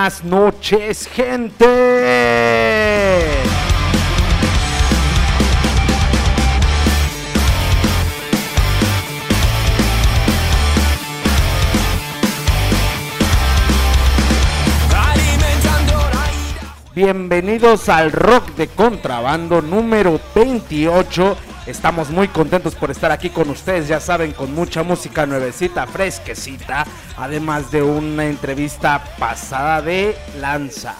buenas noches, gente. Bienvenidos al Rock de Contrabando número 28 Estamos muy contentos por estar aquí con ustedes, ya saben, con mucha música nuevecita, fresquecita, además de una entrevista pasada de lanza.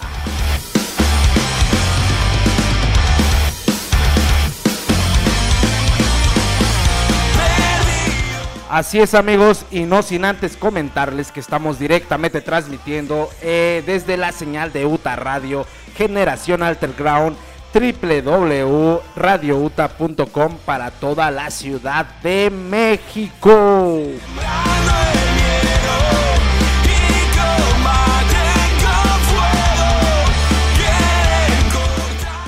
Así es amigos, y no sin antes comentarles que estamos directamente transmitiendo eh, desde la señal de UTA Radio, Generación Alterground www.radiouta.com para toda la Ciudad de México.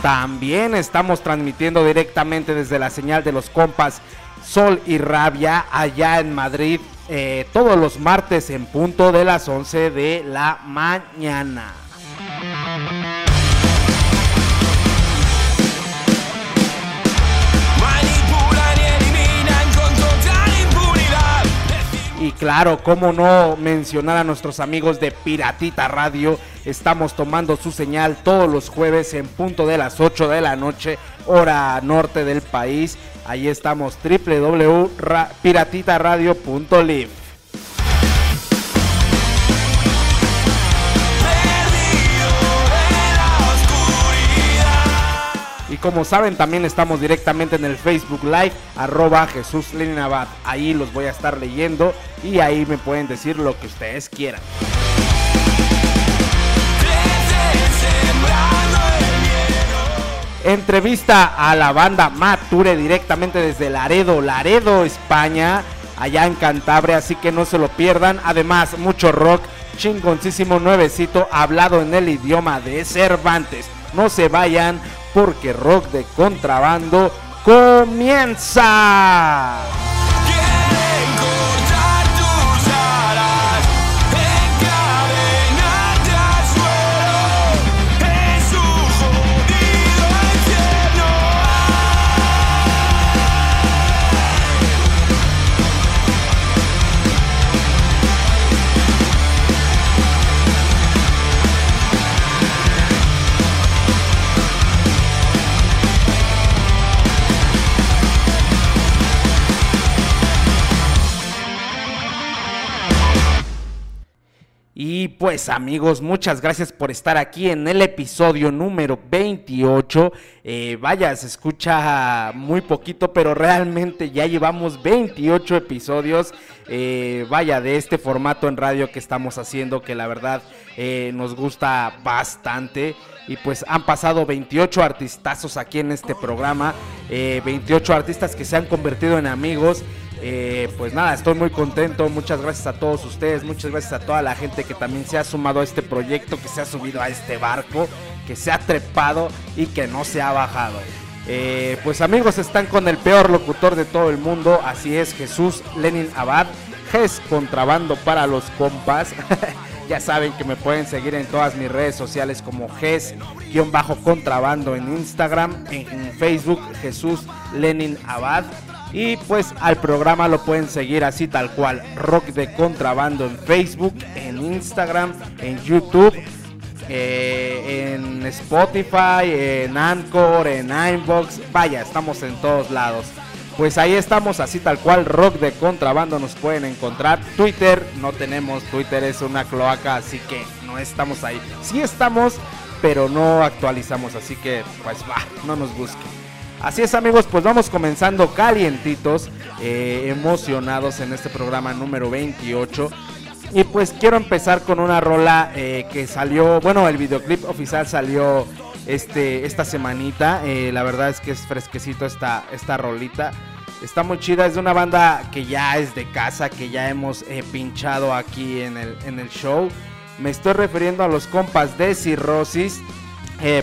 También estamos transmitiendo directamente desde la señal de los compas Sol y Rabia allá en Madrid eh, todos los martes en punto de las 11 de la mañana. Y claro, cómo no mencionar a nuestros amigos de Piratita Radio. Estamos tomando su señal todos los jueves en punto de las 8 de la noche, hora norte del país. Ahí estamos www.piratitaradio.live. como saben, también estamos directamente en el Facebook Live, arroba Jesús Lenin Abad. Ahí los voy a estar leyendo y ahí me pueden decir lo que ustedes quieran. Entrevista a la banda Mature directamente desde Laredo, Laredo, España, allá en Cantabria, así que no se lo pierdan. Además, mucho rock, chingoncísimo nuevecito, hablado en el idioma de Cervantes. No se vayan, porque rock de contrabando comienza. Pues amigos, muchas gracias por estar aquí en el episodio número 28. Eh, vaya, se escucha muy poquito, pero realmente ya llevamos 28 episodios. Eh, vaya, de este formato en radio que estamos haciendo, que la verdad eh, nos gusta bastante. Y pues han pasado 28 artistazos aquí en este programa. 28 artistas que se han convertido en amigos. Eh, pues nada, estoy muy contento. Muchas gracias a todos ustedes. Muchas gracias a toda la gente que también se ha sumado a este proyecto, que se ha subido a este barco, que se ha trepado y que no se ha bajado. Eh, pues amigos, están con el peor locutor de todo el mundo. Así es, Jesús Lenin Abad. GES Contrabando para los compas. ya saben que me pueden seguir en todas mis redes sociales como GES-contrabando en Instagram, en Facebook Jesús Lenin Abad. Y pues al programa lo pueden seguir así tal cual, Rock de Contrabando en Facebook, en Instagram, en YouTube, eh, en Spotify, en Anchor, en Inbox, vaya, estamos en todos lados. Pues ahí estamos así tal cual, Rock de Contrabando nos pueden encontrar. Twitter, no tenemos, Twitter es una cloaca, así que no estamos ahí. Sí estamos, pero no actualizamos, así que pues va, no nos busquen. Así es amigos, pues vamos comenzando calientitos, eh, emocionados en este programa número 28. Y pues quiero empezar con una rola eh, que salió, bueno, el videoclip oficial salió este, esta semanita. Eh, la verdad es que es fresquecito esta, esta rolita. Está muy chida, es de una banda que ya es de casa, que ya hemos pinchado aquí en el, en el show. Me estoy refiriendo a los compas de Cirrosis.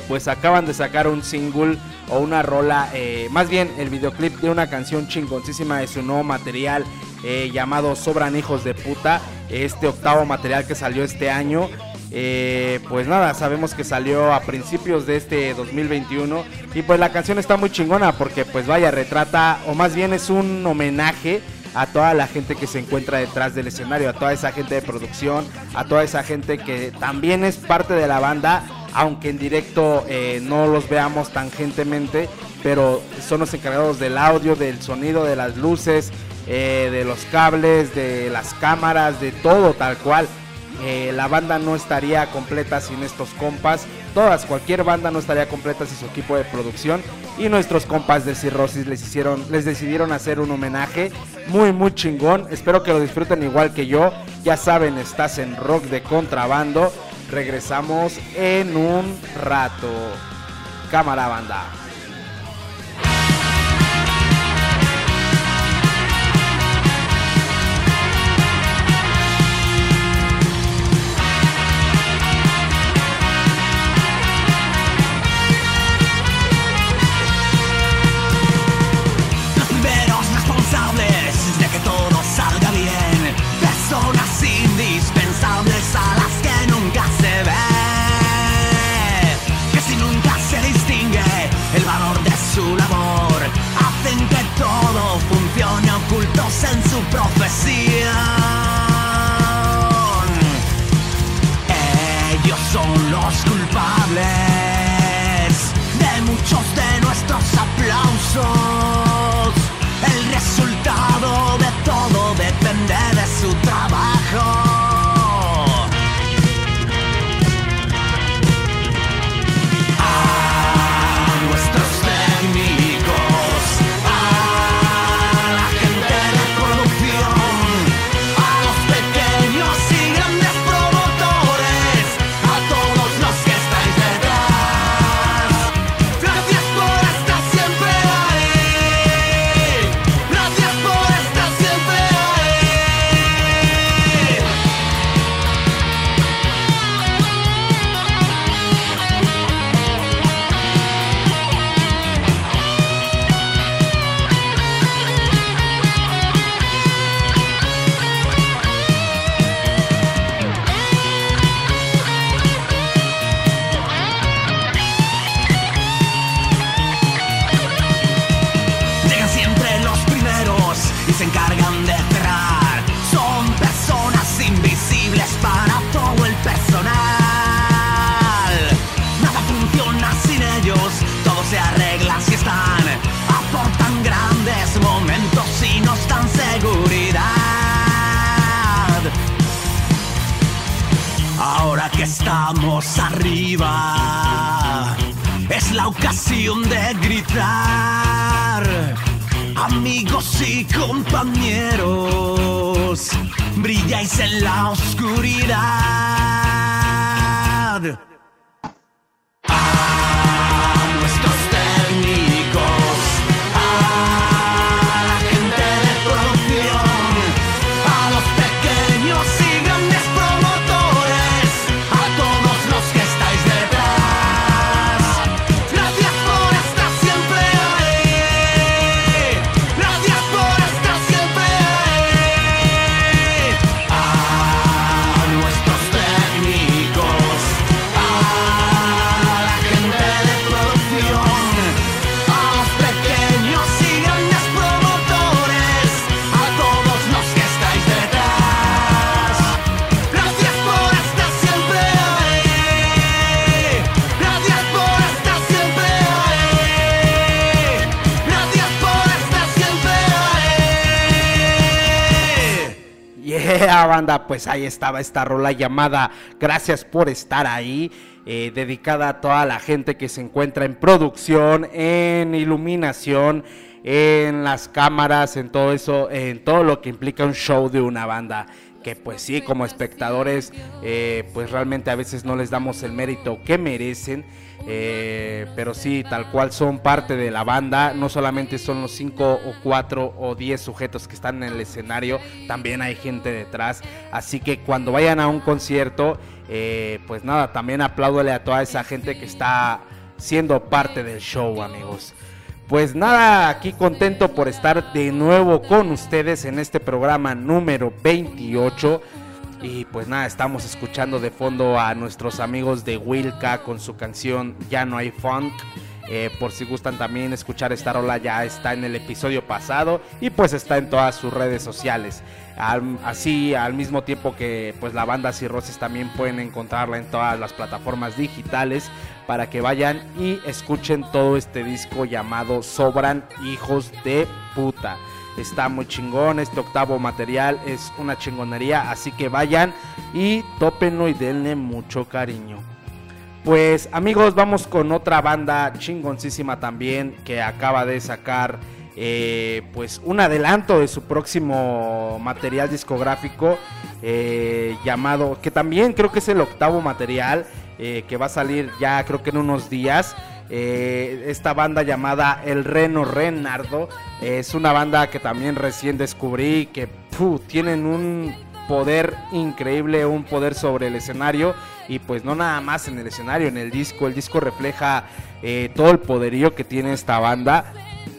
Pues acaban de sacar un single o una rola, eh, más bien el videoclip de una canción chingoncísima de su nuevo material eh, llamado Sobran Hijos de Puta, este octavo material que salió este año. Eh, pues nada, sabemos que salió a principios de este 2021 y pues la canción está muy chingona porque pues vaya, retrata o más bien es un homenaje a toda la gente que se encuentra detrás del escenario, a toda esa gente de producción, a toda esa gente que también es parte de la banda, aunque en directo eh, no los veamos tangentemente, pero son los encargados del audio, del sonido, de las luces, eh, de los cables, de las cámaras, de todo tal cual. Eh, la banda no estaría completa sin estos compas. Todas, cualquier banda no estaría completa sin su equipo de producción. Y nuestros compas de Cirrosis les hicieron, les decidieron hacer un homenaje muy muy chingón. Espero que lo disfruten igual que yo. Ya saben, estás en rock de contrabando. Regresamos en un rato. Cámara banda. banda, pues ahí estaba esta rola llamada Gracias por estar ahí, eh, dedicada a toda la gente que se encuentra en producción, en iluminación, en las cámaras, en todo eso, en todo lo que implica un show de una banda que pues sí, como espectadores, eh, pues realmente a veces no les damos el mérito que merecen. Eh, pero sí, tal cual son parte de la banda. No solamente son los 5 o 4 o 10 sujetos que están en el escenario, también hay gente detrás. Así que cuando vayan a un concierto, eh, pues nada, también apláudole a toda esa gente que está siendo parte del show, amigos. Pues nada, aquí contento por estar de nuevo con ustedes en este programa número 28 Y pues nada, estamos escuchando de fondo a nuestros amigos de Wilka con su canción Ya no hay funk. Eh, por si gustan también escuchar esta rola, ya está en el episodio pasado y pues está en todas sus redes sociales. así, al mismo tiempo que pues la banda Cirrosis también pueden encontrarla en todas las plataformas digitales para que vayan y escuchen todo este disco llamado Sobran Hijos de Puta. Está muy chingón, este octavo material es una chingonería, así que vayan y tópenlo y denle mucho cariño. Pues amigos, vamos con otra banda chingoncísima también que acaba de sacar eh, pues un adelanto de su próximo material discográfico eh, llamado, que también creo que es el octavo material eh, que va a salir ya creo que en unos días. Esta banda llamada El Reno Renardo es una banda que también recién descubrí que tienen un poder increíble, un poder sobre el escenario y pues no nada más en el escenario, en el disco, el disco refleja eh, todo el poderío que tiene esta banda.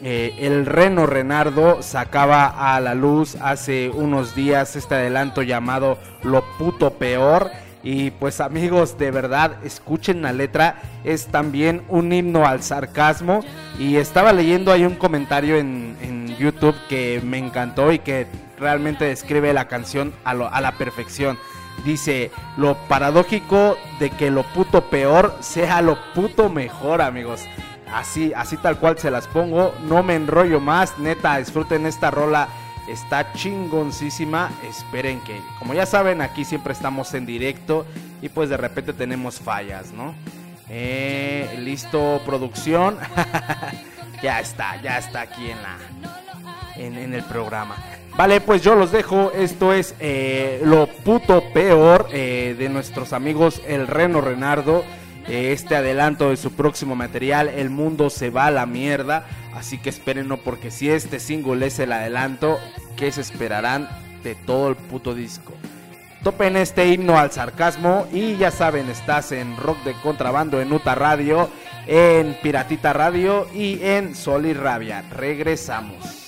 Eh, el Reno Renardo sacaba a la luz hace unos días este adelanto llamado Lo puto peor. Y pues amigos, de verdad, escuchen la letra, es también un himno al sarcasmo. Y estaba leyendo ahí un comentario en, en YouTube que me encantó y que realmente describe la canción a, a la perfección. Dice, lo paradójico de que lo puto peor sea lo puto mejor, amigos. Así, así tal cual se las pongo. No me enrollo más. Neta, disfruten esta rola. Está chingoncísima. Esperen que, como ya saben, aquí siempre estamos en directo. Y pues de repente tenemos fallas, ¿no? Eh, listo, producción. ya está, ya está aquí en la. en el programa. Vale, pues yo los dejo. Esto es eh, lo puto peor eh, de nuestros amigos El Reno Renardo. Este adelanto de su próximo material, El Mundo se va a la mierda. Así que espérenlo porque si este single es el adelanto, ¿qué se esperarán de todo el puto disco? Topen este himno al sarcasmo y ya saben, estás en Rock de Contrabando en Uta Radio, en Piratita Radio y en Sol y Rabia. Regresamos.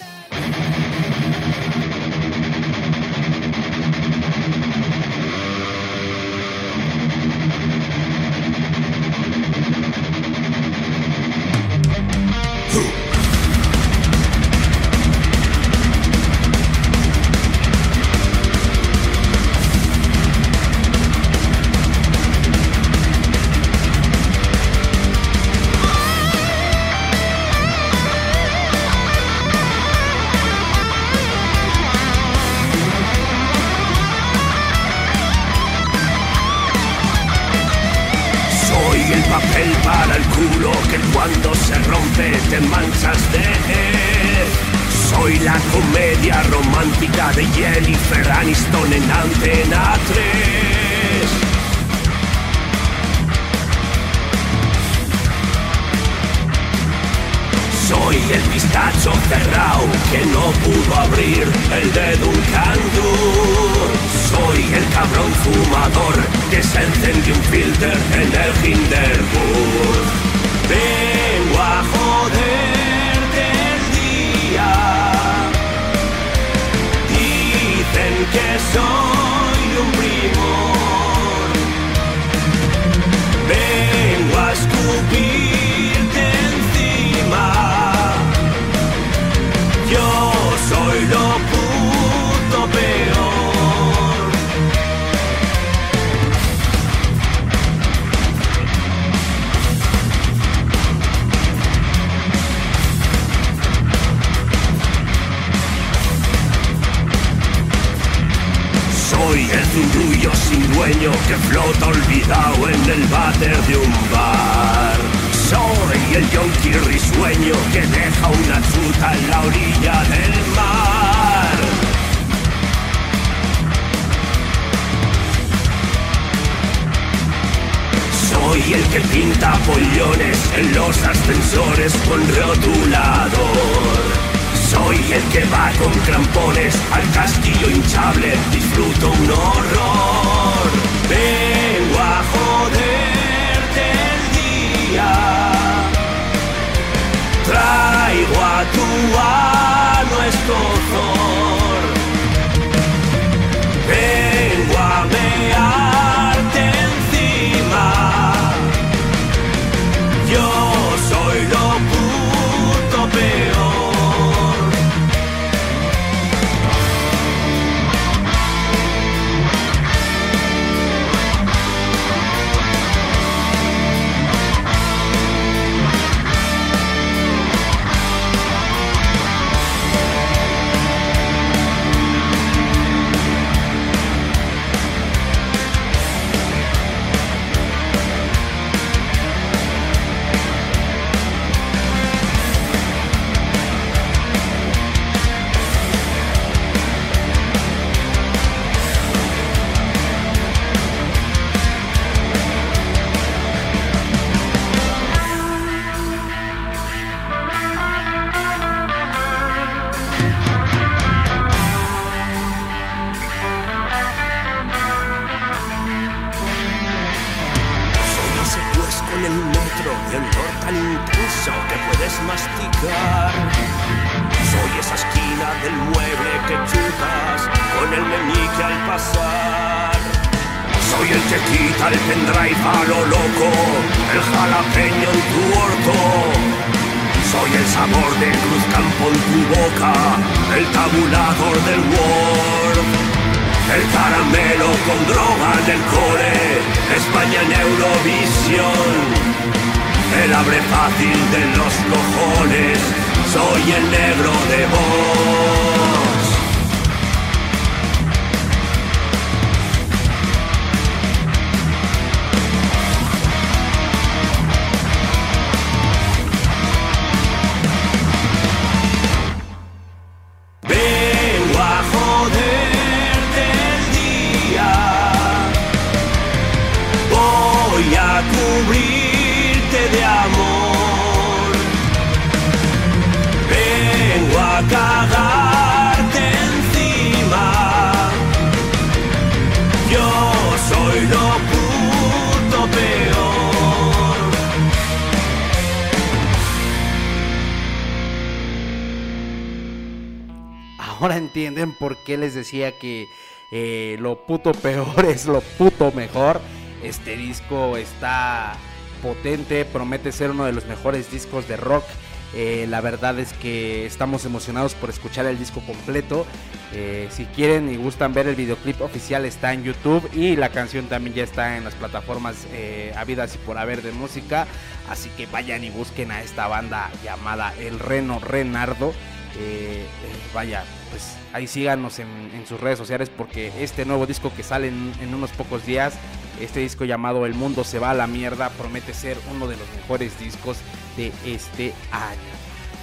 Que eh, lo puto peor es lo puto mejor. Este disco está potente, promete ser uno de los mejores discos de rock. Eh, la verdad es que estamos emocionados por escuchar el disco completo. Eh, si quieren y gustan ver el videoclip oficial está en YouTube y la canción también ya está en las plataformas eh, habidas y por haber de música. Así que vayan y busquen a esta banda llamada El Reno Renardo. Vaya, pues ahí síganos en, sus redes sociales porque este nuevo disco que sale en, en unos pocos días, este disco llamado El Mundo se va a la mierda, promete ser uno de los mejores discos de este año.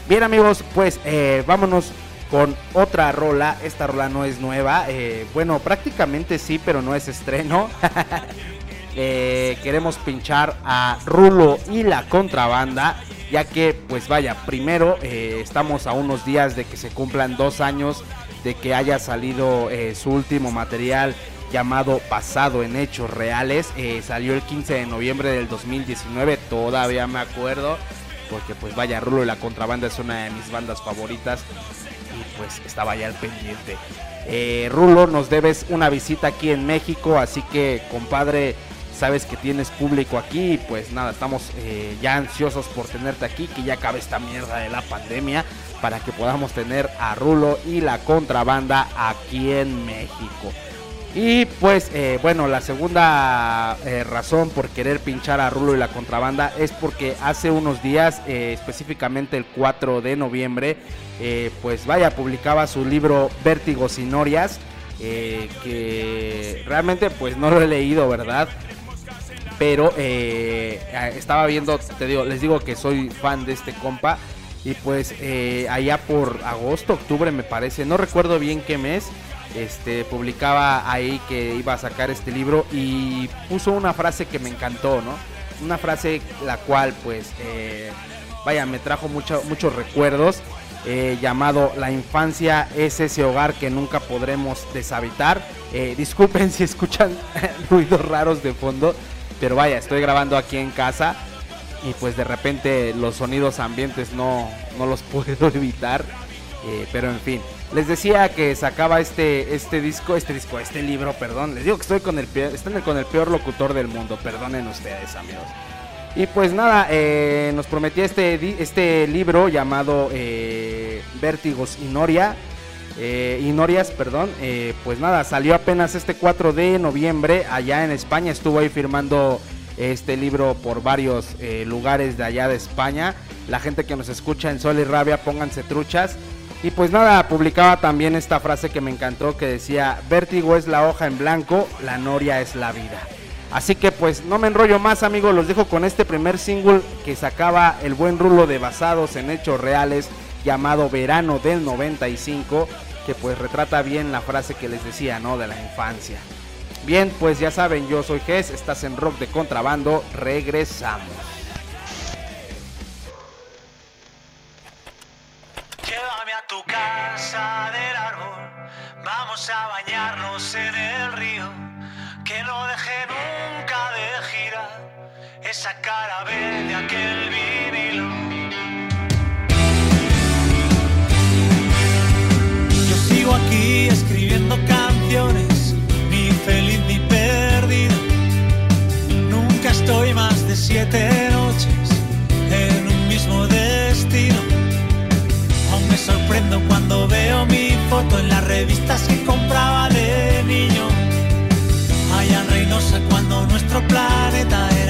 Bien amigos, pues eh, vámonos con otra rola. Esta rola no es nueva. eh, bueno, prácticamente sí, pero no es estreno. Eh, queremos pinchar a Rulo y la contrabanda. Ya que, pues vaya, primero eh, estamos a unos días de que se cumplan dos años de que haya salido eh, su último material llamado Basado en Hechos Reales. Eh, salió el 15 de noviembre del 2019, todavía me acuerdo. Porque pues vaya, Rulo y la contrabanda es una de mis bandas favoritas. Y pues estaba ya al pendiente. Rulo, nos debes una visita aquí en México. Así que, compadre, sabes que tienes público aquí. Pues nada, estamos eh, ya ansiosos por tenerte aquí. Que ya acabe esta mierda de la pandemia. Para que podamos tener a Rulo y la contrabanda aquí en México. Y pues eh, bueno, la segunda eh, razón por querer pinchar a Rulo y la contrabanda es porque hace unos días, específicamente el 4 de noviembre, pues vaya, publicaba su libro Vértigos y Norias, que realmente pues no lo he leído, ¿verdad? Pero eh, estaba viendo, te digo, les digo que soy fan de este compa. Y pues eh, allá por agosto, octubre me parece, no recuerdo bien qué mes, este publicaba ahí que iba a sacar este libro y puso una frase que me encantó, ¿no? Una frase la cual pues eh, vaya me trajo mucho, muchos recuerdos llamado la infancia es ese hogar que nunca podremos deshabitar. Disculpen si escuchan ruidos raros de fondo, pero vaya estoy grabando aquí en casa y pues de repente los sonidos ambientes no, no los puedo evitar. Eh, pero en fin, les decía que sacaba este, este disco, este disco, este libro, perdón. Les digo que estoy con el peor, con el peor locutor del mundo, perdonen ustedes amigos. Y pues nada, eh, nos prometía este, este libro llamado eh, Vértigos y Noria. Eh, y Norias, perdón. eh, pues nada, salió apenas este 4 de noviembre allá en España. Estuvo ahí firmando este libro por varios eh, lugares de allá de España. La gente que nos escucha en Sol y Rabia, pónganse truchas. Y pues nada, publicaba también esta frase que me encantó que decía, vértigo es la hoja en blanco, la noria es la vida. Así que pues no me enrollo más amigos, los dejo con este primer single que sacaba el buen rulo de basados en hechos reales llamado Verano del 95, que pues retrata bien la frase que les decía, ¿no? De la infancia. Bien, pues ya saben, yo soy Gess, estás en Rock de Contrabando, regresamos. Llévame a tu casa del árbol, vamos a bañarnos en el río, que no deje nunca de girar esa cara B de aquel vinilo. Sigo aquí escribiendo canciones, ni feliz ni perdido. Nunca estoy más de siete noches en un mismo destino. Aún me sorprendo cuando veo mi foto en las revistas que compraba de niño. Allá en cuando nuestro planeta era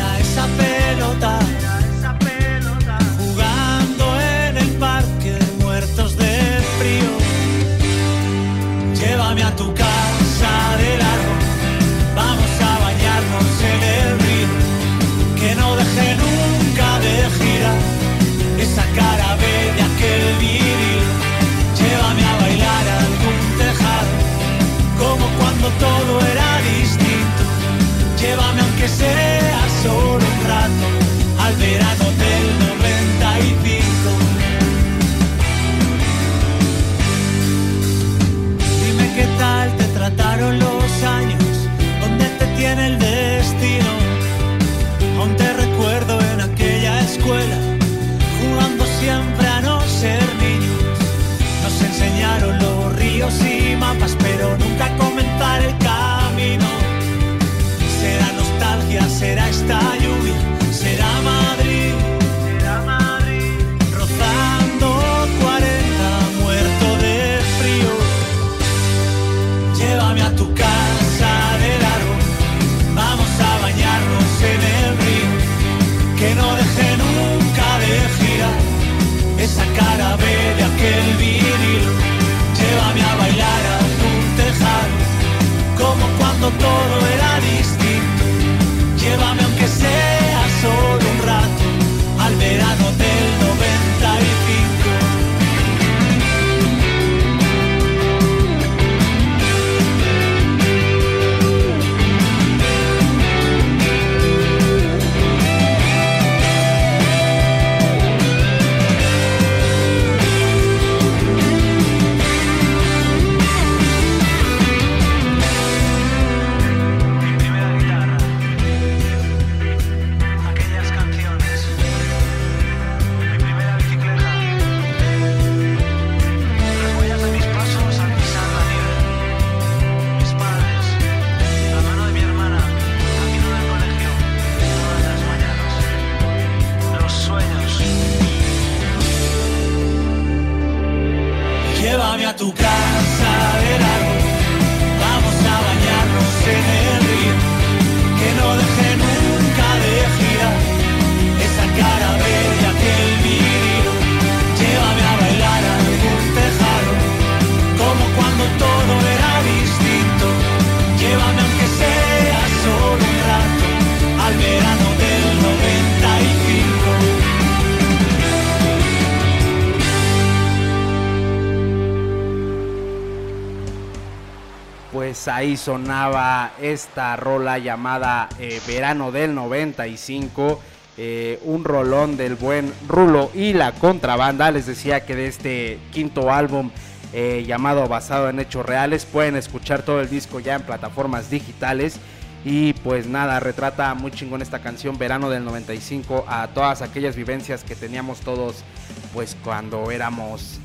ahí sonaba esta rola llamada eh, Verano del 95. eh, un rolón del buen Rulo y la contrabanda. Les decía que de este quinto álbum eh, llamado Basado en Hechos Reales pueden escuchar todo el disco ya en plataformas digitales. Y pues nada, retrata muy chingón esta canción Verano del 95 a todas aquellas vivencias que teníamos todos pues cuando éramos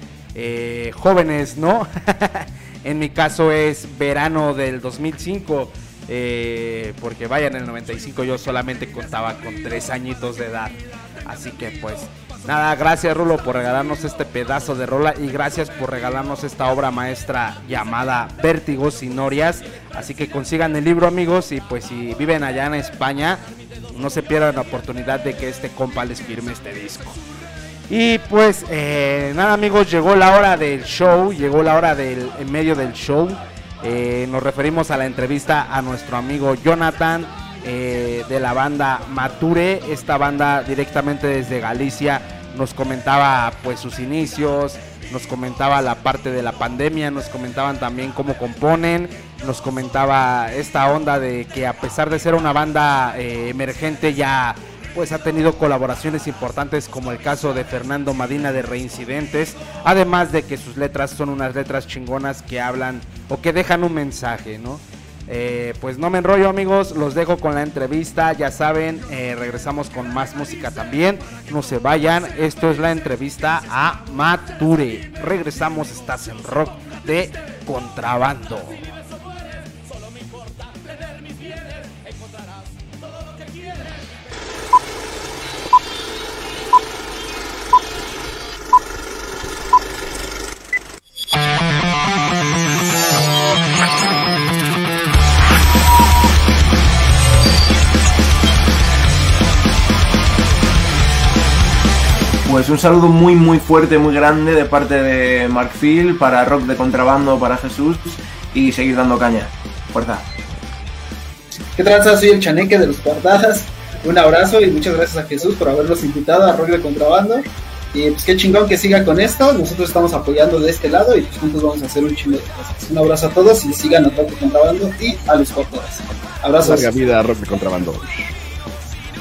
jóvenes, ¿no? en mi caso es verano del 2005, eh, porque vaya, en el 95 yo solamente contaba con tres añitos de edad. Así que pues nada, gracias Rulo por regalarnos este pedazo de rola y gracias por regalarnos esta obra maestra llamada Vértigos sin Norias. Así que consigan el libro amigos y pues si viven allá en España, no se pierdan la oportunidad de que este compa les firme este disco. Y pues eh, nada amigos, llegó la hora del show, llegó la hora del en medio del show. Eh, nos referimos a la entrevista a nuestro amigo Jonathan eh, de la banda Mature, esta banda directamente desde Galicia nos comentaba pues sus inicios, nos comentaba la parte de la pandemia, nos comentaban también cómo componen, nos comentaba esta onda de que a pesar de ser una banda eh, emergente ya pues ha tenido colaboraciones importantes como el caso de Fernando Madina de Reincidentes, además de que sus letras son unas letras chingonas que hablan o que dejan un mensaje, ¿no? Eh, pues no me enrollo amigos, los dejo con la entrevista, ya saben, eh, regresamos con más música también, no se vayan, esto es la entrevista a Mature, regresamos, estás en rock de contrabando. Pues un saludo muy muy fuerte, muy grande de parte de Mark Phil para Rock de Contrabando, para Jesús y seguir dando caña. Fuerza. ¿Qué tranza? Soy el chaneque de los guardadas. Un abrazo y muchas gracias a Jesús por habernos invitado a Rock de Contrabando. Y pues qué chingón que siga con esto. Nosotros estamos apoyando de este lado y pues juntos vamos a hacer un chingo de cosas. Un abrazo a todos y sigan a Rock de Contrabando y a los guardadas. Abrazos. Larga vida a Rock de Contrabando.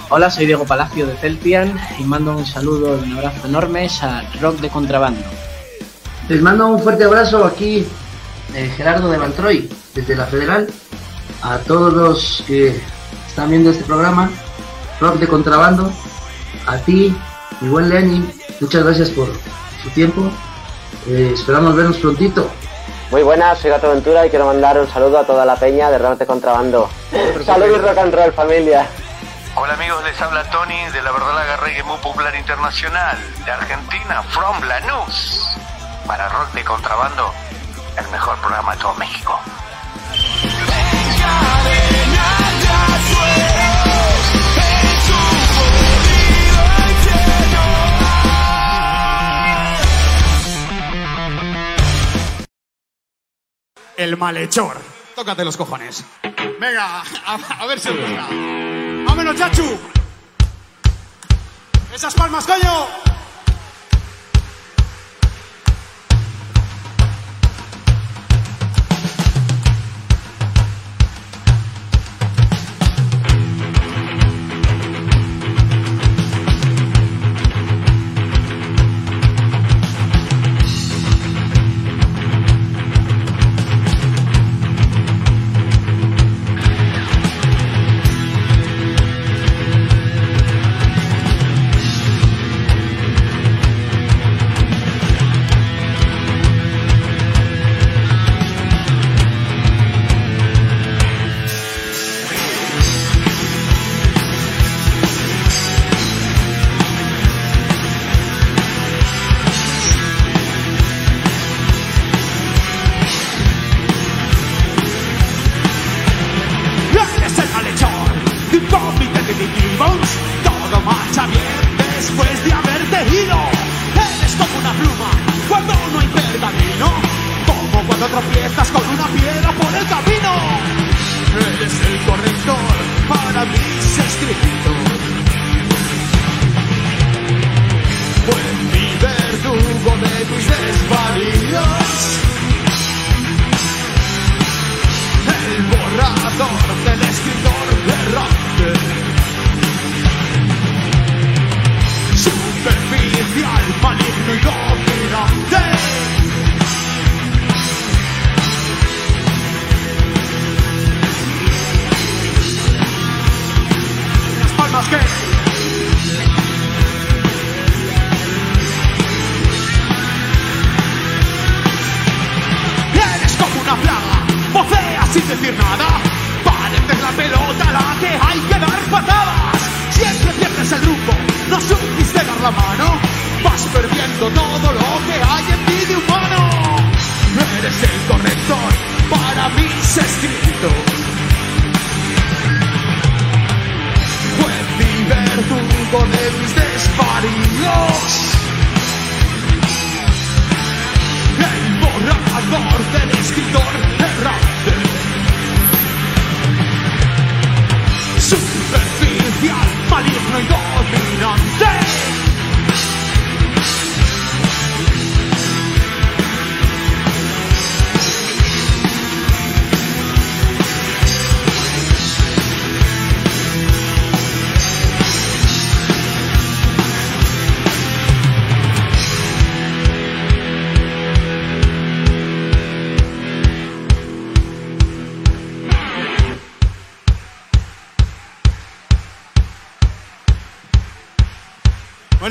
Hola, soy Diego Palacio de Celtian y mando un saludo y un abrazo enormes a Rock de Contrabando. Les mando un fuerte abrazo aquí, eh, Gerardo de Valtroy, desde la Federal, a todos los que están viendo este programa, Rock de Contrabando, a ti, mi buen Lenin, muchas gracias por su tiempo, eh, esperamos vernos prontito. Muy buenas, soy Gato Ventura y quiero mandar un saludo a toda la peña de Rock de Contrabando. Saludos rock and roll, familia. Hola amigos, les habla Tony de la Verdolaga Reggae muy popular internacional de Argentina, from Lanús. Para Rock de Contrabando, el mejor programa de todo México. El malhechor. Tócate los cojones. Venga, a, a ver si os gusta. ¡Vámonos, chachu! ¡Esas palmas, coño!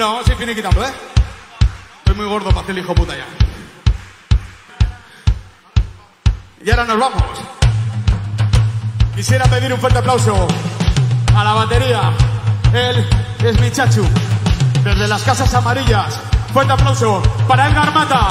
A ir finiquitando, ¿eh? Estoy muy gordo para hacer el hijo puta ya. Y ahora nos vamos. Quisiera pedir un fuerte aplauso a la batería. Él es mi chachu. Desde las casas amarillas. Fuerte aplauso para Edgar Mata.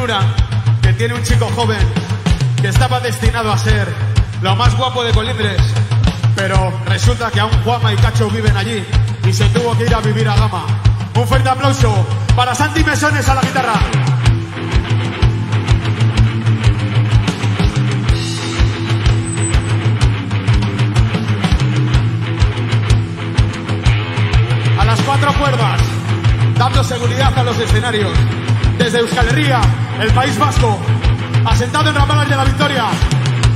Ternura que tiene un chico joven que estaba destinado a ser lo más guapo de Colindres. Pero resulta que aún Juanma y Cacho viven allí y se tuvo que ir a vivir a Gama. Un fuerte aplauso para Santi Mesones a la guitarra. A las cuatro cuerdas, dando seguridad a los escenarios. Desde Euskal Herria, el País Vasco, asentado en Ramblas de la Victoria.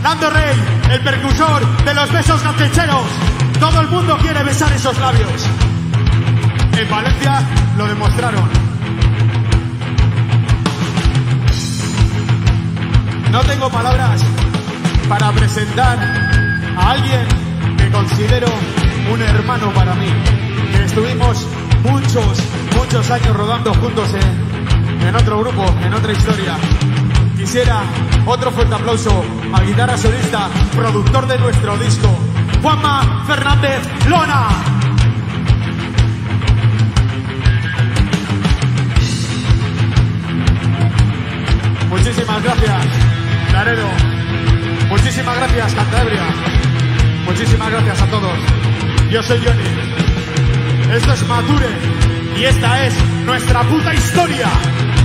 Nando Rey, el percusor de los besos ganchecheros. Todo el mundo quiere besar esos labios. En Valencia lo demostraron. No tengo palabras para presentar a alguien que considero un hermano para mí. Que estuvimos muchos, muchos años rodando juntos en, en otro grupo, en otra historia. Quisiera otro fuerte aplauso al guitarra solista, productor de nuestro disco, Juanma Fernández Lona. Muchísimas gracias, Laredo. Muchísimas gracias, Cantabria. Muchísimas gracias a todos. Yo soy Johnny. Esto es Mature y esta es nuestra puta historia.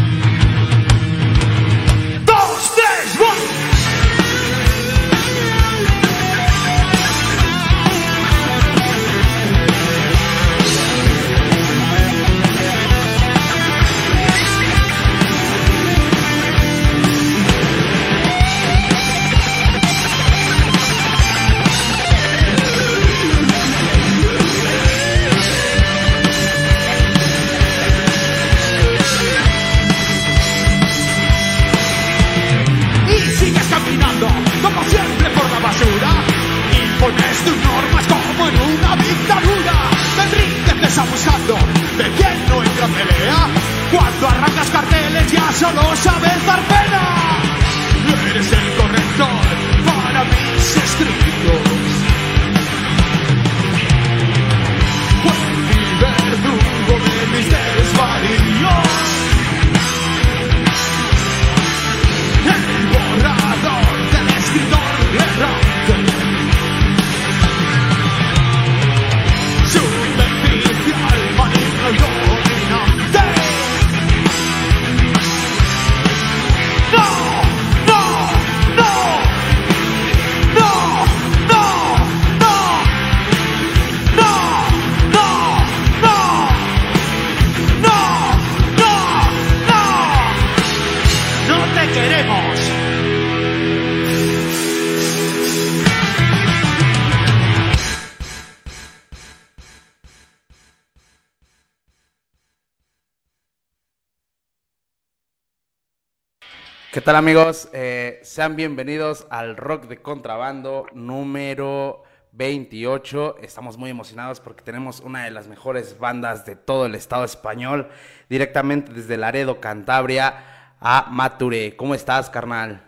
¿Qué tal amigos? Eh, sean bienvenidos al Rock de Contrabando número 28. Estamos muy emocionados porque tenemos una de las mejores bandas de todo el estado español, directamente desde Laredo, Cantabria, a Mature. ¿Cómo estás, carnal?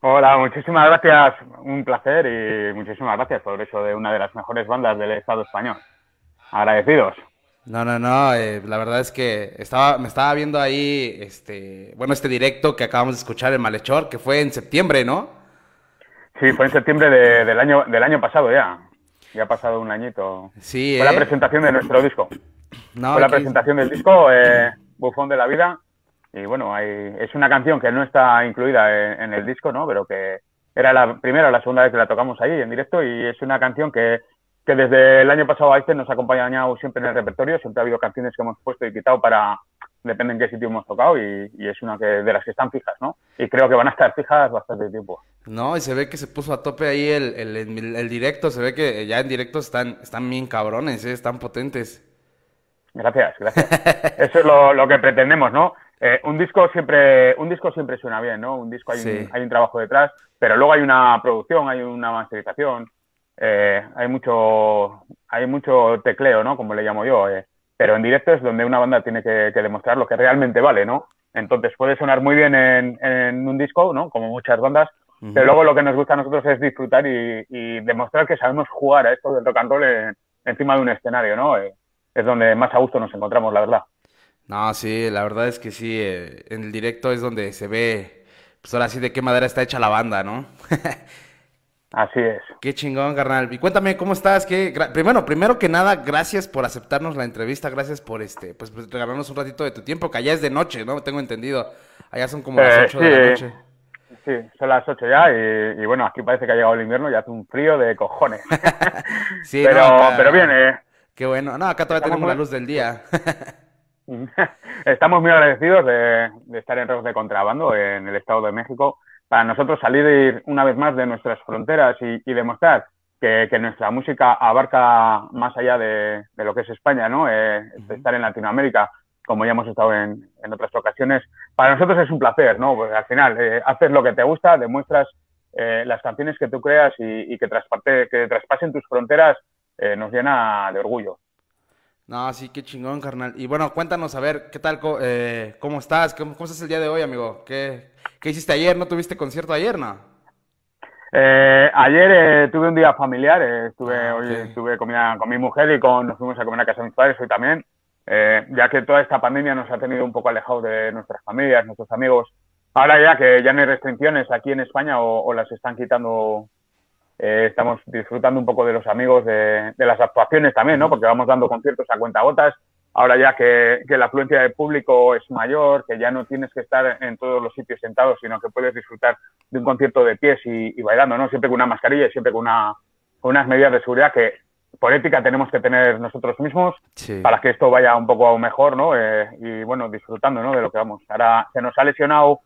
Hola, muchísimas gracias, un placer y muchísimas gracias por eso de una de las mejores bandas del Estado español. Agradecidos. No, no, no, eh, la verdad es que estaba, me estaba viendo ahí, este, bueno, este directo que acabamos de escuchar en Malhechor, que fue en septiembre, ¿no? Sí, fue en septiembre de- del año del año pasado ya. Ya ha pasado un añito. Sí, Fue ¿eh? la presentación de nuestro disco. No, fue la aquí- presentación del disco, eh, Bufón de la Vida. Y bueno, hay- es una canción que no está incluida en, en el disco, ¿no? Pero que era la primera o la segunda vez que la tocamos ahí en directo y es una canción que, que desde el año pasado a este nos ha acompañado siempre en el repertorio. Siempre ha habido canciones que hemos puesto y quitado para, depende en qué sitio hemos tocado y, y es una que, de las que están fijas, ¿no? Y creo que van a estar fijas bastante tiempo. No, y se ve que se puso a tope ahí el, el, el- el directo, se ve que ya en directo están, están bien cabrones, ¿eh? están potentes. Gracias, gracias. Eso es lo, lo que pretendemos, ¿no? Eh, un disco siempre, un disco siempre suena bien, ¿no? Un disco hay, Sí. un, hay un trabajo detrás, pero luego hay una producción, hay una masterización, eh, hay mucho, hay mucho tecleo, ¿no? Como le llamo yo. eh. Pero en directo es donde una banda tiene que, que demostrar lo que realmente vale, ¿no? Entonces puede sonar muy bien en, en un disco, ¿no? Como muchas bandas, Ujú. pero luego lo que nos gusta a nosotros es disfrutar y, y demostrar que sabemos jugar a esto del rock and roll en- encima de un escenario, ¿no? Eh, es donde más a gusto nos encontramos, la verdad. No, sí, la verdad es que sí, eh, en el directo es donde se ve, pues ahora sí de qué madera está hecha la banda, ¿no? Así es. Qué chingón, carnal. Y cuéntame, ¿cómo estás? ¿Qué... Primero, primero que nada, gracias por aceptarnos la entrevista, gracias por este, pues, pues, regalarnos un ratito de tu tiempo, que allá es de noche, ¿no? Tengo entendido. Allá son como las Eh, 8 de la noche. Sí, son las 8 ya y, y bueno, aquí parece que ha llegado el invierno y hace un frío de cojones. Sí, pero, no, acá- pero bien, eh, Qué bueno. No, acá todavía Estamos tenemos la luz del día. estamos muy agradecidos de, de estar en Rock de Contrabando en el Estado de México. Para nosotros salir una vez más de nuestras fronteras y, y demostrar que, que nuestra música abarca más allá de, de lo que es España, ¿no? Eh, estar en Latinoamérica, como ya hemos estado en, en otras ocasiones. Para nosotros es un placer, ¿no? Porque al final eh, haces lo que te gusta, demuestras eh, las canciones que tú creas y, y que, trasparte- que traspasen tus fronteras, eh, nos llena de orgullo. No, sí, qué chingón, carnal. Y bueno, cuéntanos, a ver, ¿qué tal? eh, ¿Cómo estás? ¿Cómo, cómo estás el día de hoy, amigo? ¿Qué, qué hiciste ayer? ¿No tuviste concierto ayer, no? Eh, ayer eh, tuve un día familiar, eh, estuve, Ah, hoy ok. estuve con mi, con mi mujer y con, nos fuimos a comer a casa de mis padres hoy también, ya que toda esta pandemia nos ha tenido un poco alejados de nuestras familias, nuestros amigos. Ahora ya que ya no hay restricciones aquí en España o, o las están quitando, estamos disfrutando un poco de los amigos, de, de las actuaciones también, ¿no? Porque vamos dando conciertos a cuentagotas. Ahora ya que, que la afluencia de público es mayor, que ya no tienes que estar en todos los sitios sentados, sino que puedes disfrutar de un concierto de pies y, y bailando, ¿no? Siempre con una mascarilla y siempre con, una, con unas medidas de seguridad que por ética tenemos que tener nosotros mismos Sí. para que esto vaya un poco mejor, ¿no? Eh, y bueno, disfrutando, ¿no? De lo que vamos. Ahora se nos ha lesionado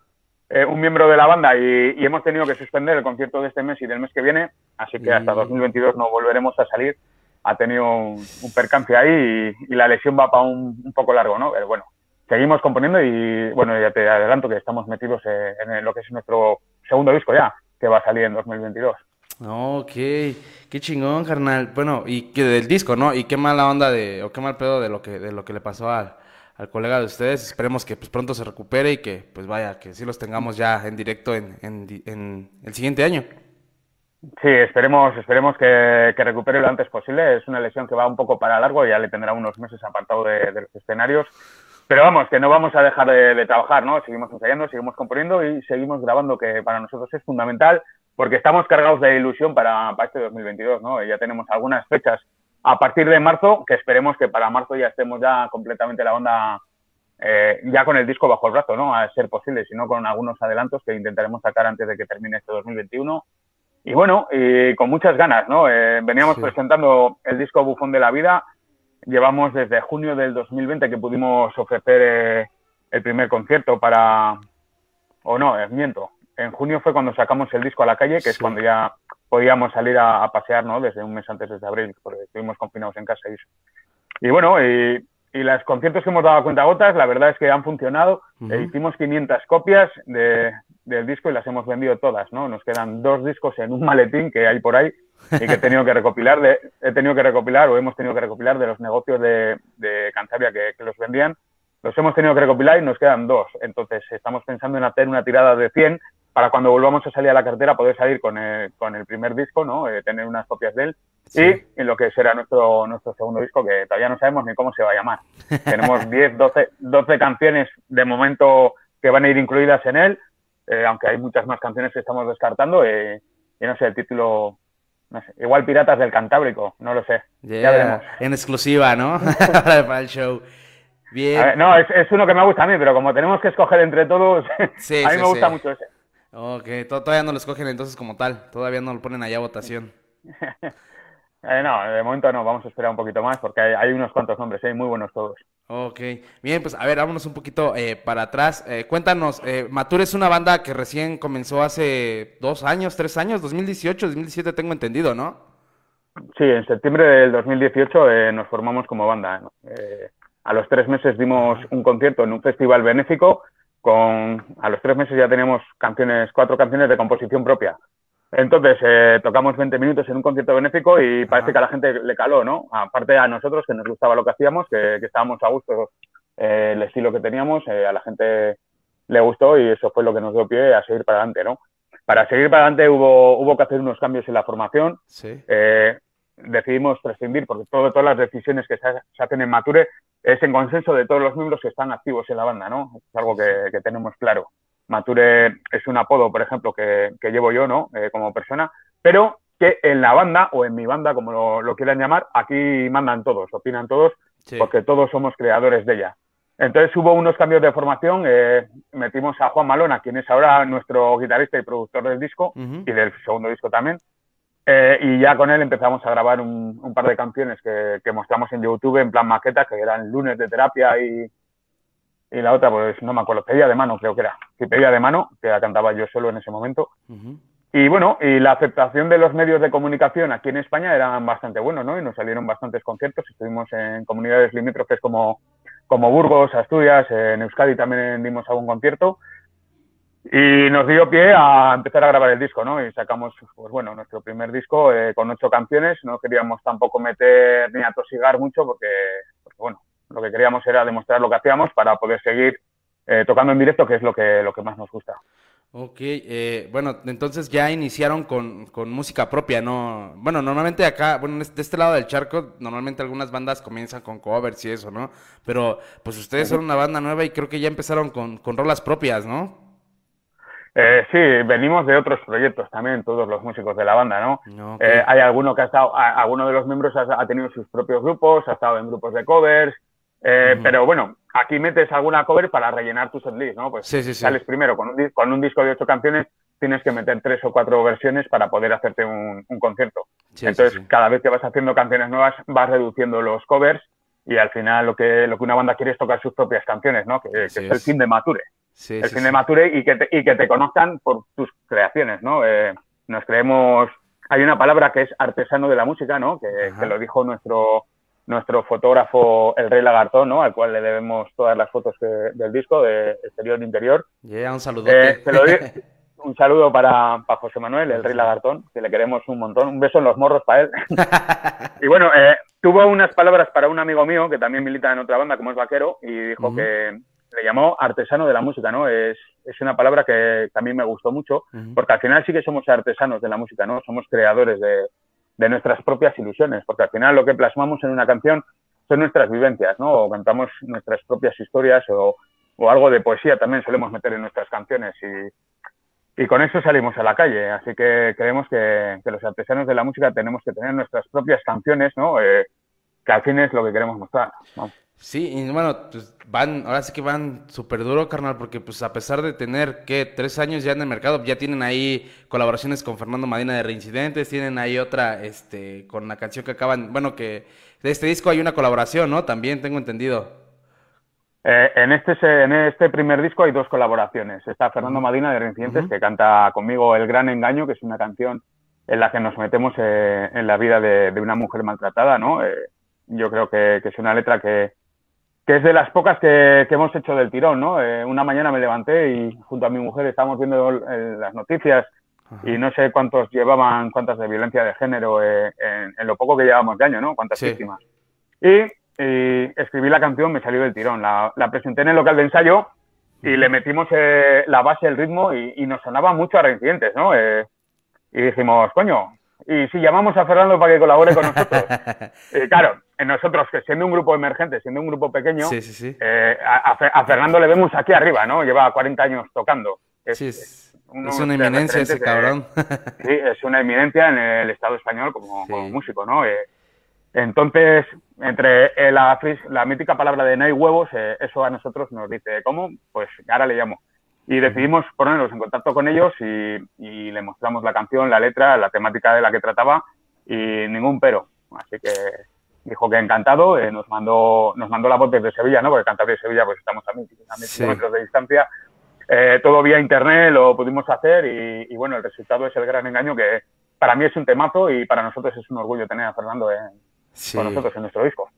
eh, un miembro de la banda y, y hemos tenido que suspender el concierto de este mes y del mes que viene, así que hasta Y- 2022 no volveremos a salir. Ha tenido un, percance ahí y, la lesión va para un, un poco largo, ¿no? Pero bueno, seguimos componiendo y bueno, ya te adelanto que estamos metidos en lo que es nuestro segundo disco ya, que va a salir en 2022. Ok, qué chingón, carnal. Bueno, y que del disco, ¿no? Y qué mala onda de, o qué mal pedo de lo que, de lo que le pasó al, colega de ustedes. Esperemos que pues pronto se recupere y que, pues vaya, que sí los tengamos ya en directo en, en el siguiente año. Sí, esperemos, esperemos que, recupere lo antes posible. Es una lesión que va un poco para largo ya le tendrá unos meses apartado de, los escenarios. Pero vamos, que no vamos a dejar de, trabajar, ¿no? Seguimos ensayando, seguimos componiendo y seguimos grabando, que para nosotros es fundamental, porque estamos cargados de ilusión para, para este 2022, ¿no? Ya tenemos algunas fechas a partir de marzo, que esperemos que para marzo ya estemos ya completamente la banda eh, ya con el disco bajo el brazo, ¿no? A ser posible, si no con algunos adelantos que intentaremos sacar antes de que termine este 2021. Y bueno, y con muchas ganas, ¿no? Eh, veníamos Sí. presentando el disco Bufón de la Vida. Llevamos desde junio del 2020 que pudimos ofrecer eh, el primer concierto para... O no, eh, miento. En junio fue cuando sacamos el disco a la calle, que es cuando ya podíamos salir a, a pasear, ¿no? Desde un mes antes, desde abril, porque estuvimos confinados en casa y eso. Y bueno, y, y los conciertos que hemos dado a cuentagotas, la verdad es que han funcionado. Eh, hicimos 500 copias de, del disco y las hemos vendido todas, ¿no? Nos quedan dos discos en un maletín que hay por ahí y que he tenido que recopilar, de, he tenido que recopilar o hemos tenido que recopilar de los negocios de, de Cantabria que, que los vendían. Los hemos tenido que recopilar y nos quedan dos. Entonces estamos pensando en hacer una tirada de 100 para cuando volvamos a salir a la cartera poder salir con el, con el primer disco, ¿no? Eh, tener unas copias de él. Sí. Y en lo que será nuestro, nuestro segundo disco, que todavía no sabemos ni cómo se va a llamar. Tenemos 10, 12, 12 canciones de momento que van a ir incluidas en él, eh, aunque hay muchas más canciones que estamos descartando. eh, y no sé, el título, no sé, igual Piratas del Cantábrico, no lo sé. Ya Yeah, veremos. En exclusiva, ¿no? para, el show. Bien. Ver, no, es, es uno que me gusta a mí, pero como tenemos que escoger entre todos, Sí, a mí sí, me gusta sí. mucho ese. Ok, to- todavía no lo escogen entonces como tal. Todavía no lo ponen allá a votación. Eh, no, de momento no, vamos a esperar un poquito más porque hay, hay unos cuantos nombres, hay muy buenos todos. Ok, bien, pues a ver, vámonos un poquito eh, para atrás. Eh, cuéntanos, eh, Matur es una banda que recién comenzó hace dos años, tres años, 2018, 2017 tengo entendido, ¿no? Sí, en septiembre del 2018 eh, nos formamos como banda. ¿no? Eh, A los tres meses dimos un concierto en un festival benéfico. Con, a los tres meses ya teníamos canciones, cuatro canciones de composición propia. Entonces, eh, tocamos 20 minutos en un concierto benéfico y parece que a la gente le caló, ¿no? Aparte a nosotros, que nos gustaba lo que hacíamos, que, que estábamos a gusto, eh, el estilo que teníamos, eh, a la gente le gustó y eso fue lo que nos dio pie a seguir para adelante, ¿no? Para seguir para adelante hubo, hubo que hacer unos cambios en la formación. Sí. Eh, decidimos prescindir, porque todo, todas las decisiones que se, se, hacen en Mature es en consenso de todos los miembros que están activos en la banda, ¿no? Es algo que, que tenemos claro. Mature es un apodo, por ejemplo, que, que llevo yo, ¿no? Eh, como persona, pero que en la banda o en mi banda, como lo, lo quieran llamar, aquí mandan todos, opinan todos, Sí. porque todos somos creadores de ella. Entonces hubo unos cambios de formación, eh, metimos a Juan Malona, quien es ahora nuestro guitarrista y productor del disco Ujú. y del segundo disco también. Eh, y ya con él empezamos a grabar un, un par de canciones que, que mostramos en YouTube en plan maqueta, que eran lunes de terapia y, y la otra, pues no me acuerdo, pedía de mano, creo que era. Sí, pedía de mano, que la cantaba yo solo en ese momento. Ujú. Y bueno, y la aceptación de los medios de comunicación aquí en España eran bastante buenos, ¿no? Y nos salieron bastantes conciertos. Estuvimos en comunidades limítrofes como, como Burgos, Asturias, en Euskadi también dimos algún concierto. Y nos dio pie a empezar a grabar el disco, ¿no? Y sacamos, pues bueno, nuestro primer disco eh, con ocho canciones. No queríamos tampoco meter ni atosigar mucho porque, porque, bueno, lo que queríamos era demostrar lo que hacíamos para poder seguir eh, tocando en directo, que es lo que, lo que más nos gusta. Ok, eh, bueno, entonces ya iniciaron con, con música propia, ¿no? Bueno, normalmente acá, bueno, de este lado del charco, normalmente algunas bandas comienzan con covers y eso, ¿no? Pero pues ustedes son una banda nueva y creo que ya empezaron con, con rolas propias, ¿no? Eh, sí, venimos de otros proyectos también, todos los músicos de la banda, ¿no? Eh, hay alguno que ha estado, a- alguno de los miembros ha, ha tenido sus propios grupos, ha estado en grupos de covers, eh, pero bueno, aquí metes alguna cover para rellenar tu setlist, ¿no? Pues Sí, sí, sí. sales primero con un, con un disco de ocho canciones, tienes que meter tres o cuatro versiones para poder hacerte un, un concierto. Entonces, cada vez que vas haciendo canciones nuevas, vas reduciendo los covers y al final lo que, lo que una banda quiere es tocar sus propias canciones, ¿no? Que, es el fin de Mature el fin de Mature y que te, y que te conozcan por tus creaciones, ¿no? Eh, nos creemos, hay una palabra que es artesano de la música, ¿no? Que lo dijo nuestro nuestro fotógrafo el Rey Lagartón, ¿no? Al cual le debemos todas las fotos que- del disco de exterior e interior. Un saludote. Eh, un saludo para, para José Manuel, el Rey Lagartón, que le queremos un montón. Un beso en los morros para él. y bueno, eh, tuvo unas palabras para un amigo mío que también milita en otra banda, como es Vaquero, y dijo que le llamó artesano de la música, ¿no? Es, es una palabra que también me gustó mucho, porque al final sí que somos artesanos de la música, ¿no? Somos creadores de, de nuestras propias ilusiones, porque al final lo que plasmamos en una canción son nuestras vivencias, ¿no? O cantamos nuestras propias historias o, o algo de poesía también solemos meter en nuestras canciones y, y con eso salimos a la calle. Así que creemos que, que los artesanos de la música tenemos que tener nuestras propias canciones, ¿no? Eh, que al fin es lo que queremos mostrar. ¿no? Sí, y bueno, pues van, ahora sí que van súper duro, carnal, porque pues a pesar de tener, ¿qué? Tres años ya en el mercado, ya tienen ahí colaboraciones con Fernando Madina de Reincidentes, tienen ahí otra, este, con la canción que acaban, bueno, que de este disco hay una colaboración, ¿no? También tengo entendido. Eh, en, este, en este primer disco hay dos colaboraciones. Está Fernando Madina de Reincidentes, que canta conmigo El Gran Engaño, que es una canción en la que nos metemos eh, en la vida de, de una mujer maltratada, ¿no? Eh, yo creo que, que es una letra que, que es de las pocas que, que hemos hecho del tirón, ¿no? Eh, una mañana me levanté y junto a mi mujer estábamos viendo eh, las noticias y no sé cuántos llevaban, cuántas de violencia de género eh, en, en lo poco que llevamos de año, ¿no? Cuántas Sí. víctimas. Y, y escribí la canción, me salió del tirón. La, la presenté en el local de ensayo y le metimos eh, la base, el ritmo y, y nos sonaba mucho a reincidentes, ¿no? Eh, y dijimos, coño, y si llamamos a Fernando para que colabore con nosotros. Y claro, nosotros, que siendo un grupo emergente, siendo un grupo pequeño, Sí, sí, sí. eh, a, a Fe- a Fernando le vemos aquí arriba, ¿no? Lleva 40 años tocando. Es, es, una eminencia ese de- cabrón. Sí, es una eminencia en el Estado español como, músico, ¿no? Eh, entonces, entre la, la mítica palabra de no hay huevos, eh, eso a nosotros nos dice, ¿cómo? Pues ahora le llamo. Y decidimos ponernos en contacto con ellos y, y le mostramos la canción, la letra, la temática de la que trataba y ningún pero. Así que dijo que encantado, eh, nos mandó nos mandó la voz desde Sevilla, ¿no? Porque cantar de Sevilla pues estamos a mil, a mil Sí. kilómetros de distancia. Eh, todo vía internet lo pudimos hacer y, y, bueno, el resultado es el gran engaño que para mí es un temazo y para nosotros es un orgullo tener a Fernando en- Sí. con nosotros en nuestro disco.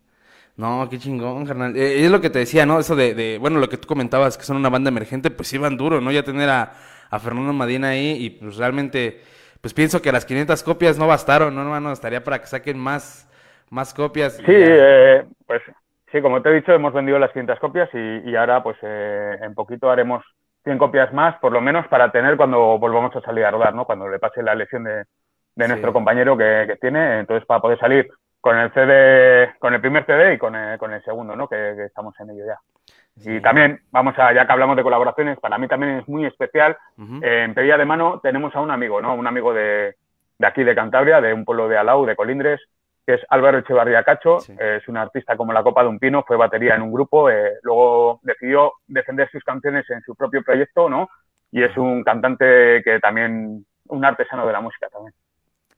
No, qué chingón, carnal. Eh, es lo que te decía, ¿no? Eso de, de, bueno, lo que tú comentabas, que son una banda emergente, pues iban duro, ¿no? Ya tener a, a Fernando Madina ahí y pues realmente, pues pienso que las 500 copias no bastaron, ¿no, hermano? Estaría para que saquen más, más copias. Sí, eh, pues sí, como te he dicho, hemos vendido las 500 copias y, y ahora pues eh, en poquito haremos 100 copias más, por lo menos para tener cuando volvamos a salir a rodar, ¿no? Cuando le pase la lesión de, de Sí. nuestro compañero que, que tiene, entonces para poder salir con el CD, con el primer CD y con el, con el segundo, ¿no? Que, que estamos en ello ya. Y también, vamos a, ya que hablamos de colaboraciones, para mí también es muy especial. Eh, en Pedilla de Mano tenemos a un amigo, ¿no? Un amigo de, de aquí de Cantabria, de un pueblo de Alau, de Colindres, que es Álvaro Echevarría Cacho. Es un artista como la copa de un pino, fue batería en un grupo, eh, luego decidió defender sus canciones en su propio proyecto, ¿no? Y es un cantante que también, un artesano de la música también.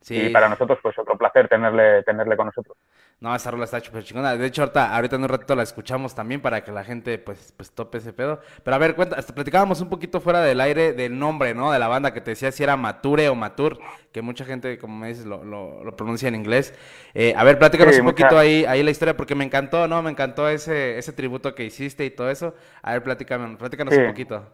Sí. Y para nosotros, pues otro placer tenerle, tenerle con nosotros. No, esa rola está súper chingona. De hecho, ahorita, ahorita en un ratito la escuchamos también para que la gente, pues, pues tope ese pedo. Pero a ver, cuenta, hasta platicábamos un poquito fuera del aire del nombre, ¿no? De la banda que te decía si era Mature o Matur, que mucha gente, como me dices, lo, lo, lo pronuncia en inglés. Eh, a ver, platícanos Sí, un mucha- poquito ahí, ahí la historia, porque me encantó, ¿no? Me encantó ese, ese tributo que hiciste y todo eso. A ver, platícanos Sí. un poquito.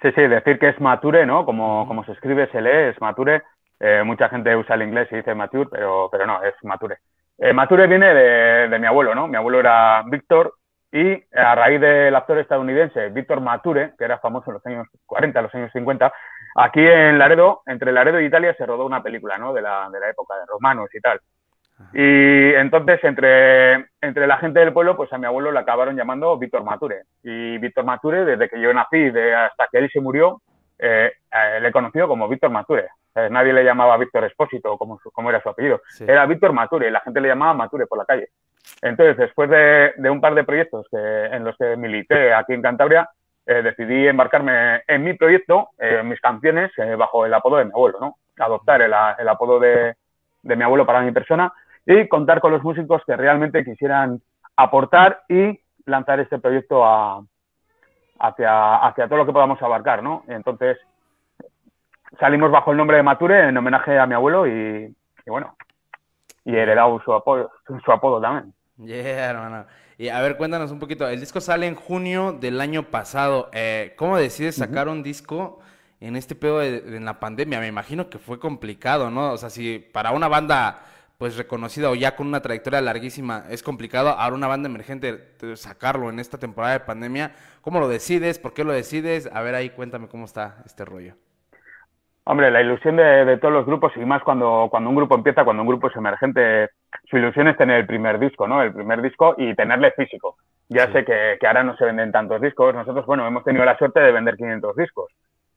Sí, sí, decir que es mature, ¿no? Como, como se escribe, se lee, es mature. Eh, mucha gente usa el inglés y dice mature, pero, pero no, es mature. Eh, mature viene de, de mi abuelo, ¿no? Mi abuelo era Víctor y a raíz del actor estadounidense Víctor Mature, que era famoso en los años 40, los años 50, aquí en Laredo, entre Laredo y Italia, se rodó una película, ¿no? De la, de la época de romanos y tal. Y entonces, entre, entre la gente del pueblo, pues a mi abuelo le acabaron llamando Víctor Mature. Y Víctor Mature, desde que yo nací de hasta que él se murió, eh, eh, le conoció como Víctor Mature. Eh, nadie le llamaba Víctor Espósito, como, su- como era su apellido. Sí. Era Víctor Mature, y la gente le llamaba Mature por la calle. Entonces, después de, de un par de proyectos que, en los que milité aquí en Cantabria, eh, decidí embarcarme en mi proyecto, eh, en mis canciones, eh, bajo el apodo de mi abuelo, ¿no? Adoptar el, apodo de, de mi abuelo para mi persona y contar con los músicos que realmente quisieran aportar y lanzar este proyecto a- hacia, hacia todo lo que podamos abarcar, ¿no? Entonces, salimos bajo el nombre de Mature en homenaje a mi abuelo y, y bueno, y he heredado su apodo, su, apodo también. Yeah, hermano. Y a ver, cuéntanos un poquito. El disco sale en junio del año pasado. Eh, ¿cómo decides sacar un disco en este pedo de, de- en la pandemia? Me imagino que fue complicado, ¿no? O sea, si para una banda pues reconocida o ya con una trayectoria larguísima es complicado, ahora una banda emergente sacarlo en esta temporada de pandemia, ¿cómo lo decides? ¿Por qué lo decides? A ver ahí, cuéntame cómo está este rollo. Hombre, la ilusión de, de todos los grupos, y más cuando, cuando un grupo empieza, cuando un grupo es emergente, su ilusión es tener el primer disco, ¿no? El primer disco y tenerle físico. Ya sé que, que ahora no se venden tantos discos. Nosotros, bueno, hemos tenido la suerte de vender 500 discos.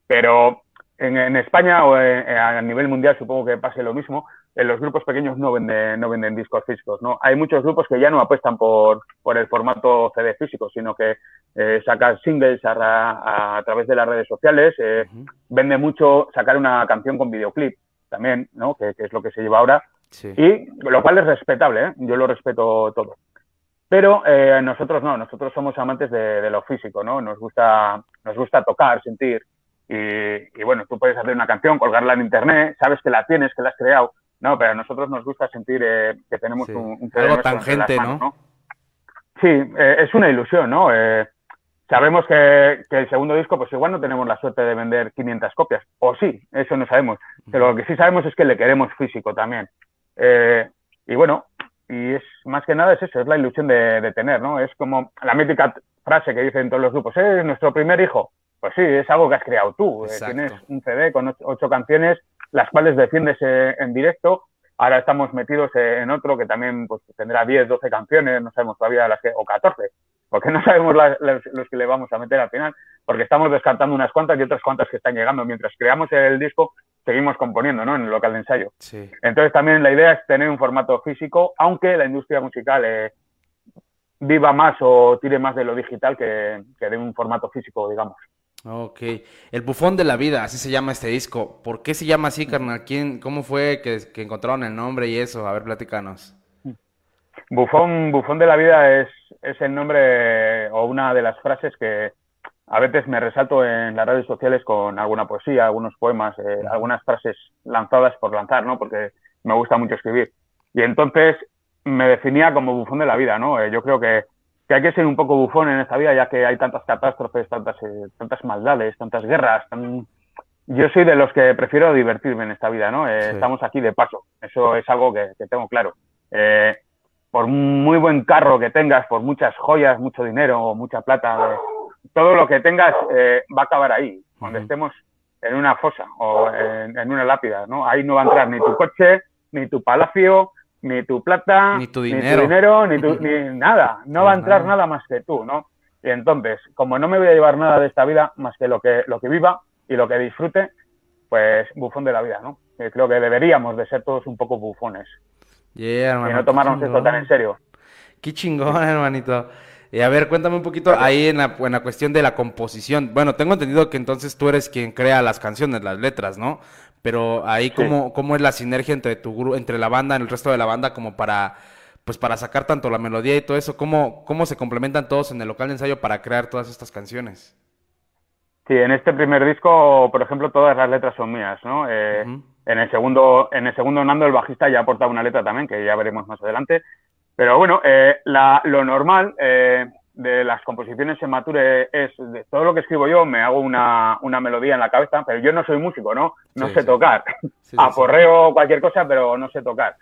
Pero en, en España o en- a nivel mundial supongo que pase lo mismo. En los grupos pequeños no venden, no venden discos físicos, ¿no? Hay muchos grupos que ya no apuestan por, por el formato CD físico, sino que eh, sacan singles a, ra- a través de las redes sociales. eh, Vende mucho sacar una canción con videoclip también, ¿no? Que, que es lo que se lleva ahora. Sí. Y lo cual es respetable, ¿eh? Yo lo respeto todo. Pero eh, nosotros no, nosotros somos amantes de, de lo físico, ¿no? Nos gusta, nos gusta tocar, sentir. Y, y bueno, tú puedes hacer una canción, colgarla en internet, sabes que la tienes, que la has creado. No, pero a nosotros nos gusta sentir eh, que tenemos Sí. un, un Algo tangente, manos, ¿no? Sí, eh, es una ilusión, ¿no? Sabemos que, que el segundo disco, pues igual no tenemos la suerte de vender 500 copias. O sí, eso no sabemos. Pero lo que sí sabemos es que le queremos físico también. Eh, y bueno, y es más que nada es eso, es la ilusión de, de tener, ¿no? Es como la mítica frase que dicen todos los grupos, ¿eh? nuestro primer hijo. Pues sí, es algo que has creado tú. Eh, Exacto. tienes un CD con ocho, ocho canciones, las cuales defiendes eh, en directo. Ahora estamos metidos en otro que también pues, tendrá 10, 12 canciones, no sabemos todavía las que, o 14, porque no sabemos los que le vamos a meter al final, porque estamos descartando unas cuantas y otras cuantas que están llegando. Mientras creamos el disco, seguimos componiendo, ¿no? En el local de ensayo. Sí. Entonces también la idea es tener un formato físico, aunque la industria musical eh, viva más o tire más de lo digital que, que de un formato físico, digamos. Ok. El bufón de la vida, así se llama este disco. ¿Por qué se llama así, carnal? ¿Quién, cómo fue que, que encontraron el nombre y eso? A ver, platícanos. Bufón, bufón de la vida es, es el nombre o una de las frases que a veces me resalto en las redes sociales con alguna poesía, algunos poemas, eh, algunas frases lanzadas por lanzar, ¿no? Porque me gusta mucho escribir. Y entonces me definía como bufón de la vida, ¿no? Eh, yo creo que, que hay que ser un poco bufón en esta vida, ya que hay tantas catástrofes, tantas, eh, tantas maldades, tantas guerras. tan- Yo soy de los que prefiero divertirme en esta vida, ¿no? Sí. Estamos aquí de paso, eso es algo que, que tengo claro. Eh, por muy buen carro que tengas, por muchas joyas, mucho dinero, mucha plata, eh, todo lo que tengas eh, va a acabar ahí, cuando estemos en una fosa o en, en una lápida, ¿no? Ahí no va a entrar ni tu coche, ni tu palacio, ni tu plata, Ni tu ni dinero. dinero, ni, tu- ni nada. No va a entrar nada. más que tú, ¿no? Y entonces, como no me voy a llevar nada de esta vida más que lo que, lo que viva y lo que disfrute, pues bufón de la vida, ¿no? Que creo que deberíamos de ser todos un poco bufones Yeah, y hermano, no qué tomarnos esto tan en serio. Qué chingón, hermanito. Y a ver, cuéntame un poquito ahí en la, en la cuestión de la composición. Bueno, tengo entendido que entonces tú eres quien crea las canciones, las letras, ¿no? Pero ahí Sí. cómo, cómo es la sinergia entre tu entre la banda, el resto de la banda, como para, pues para sacar tanto la melodía y todo eso, cómo, cómo se complementan todos en el local de ensayo para crear todas estas canciones. Sí, en este primer disco, por ejemplo, todas las letras son mías, ¿no? Eh, En el segundo, en el segundo Nando, el bajista, ya ha aportado una letra también, que ya veremos más adelante. Pero bueno, eh, la- lo normal eh, de las composiciones en Mature es de todo lo que escribo yo, me hago una, una melodía en la cabeza, pero yo no soy músico, ¿no? No Sí, sé sí. tocar. sí, Aporreo cualquier cosa, pero no sé tocar.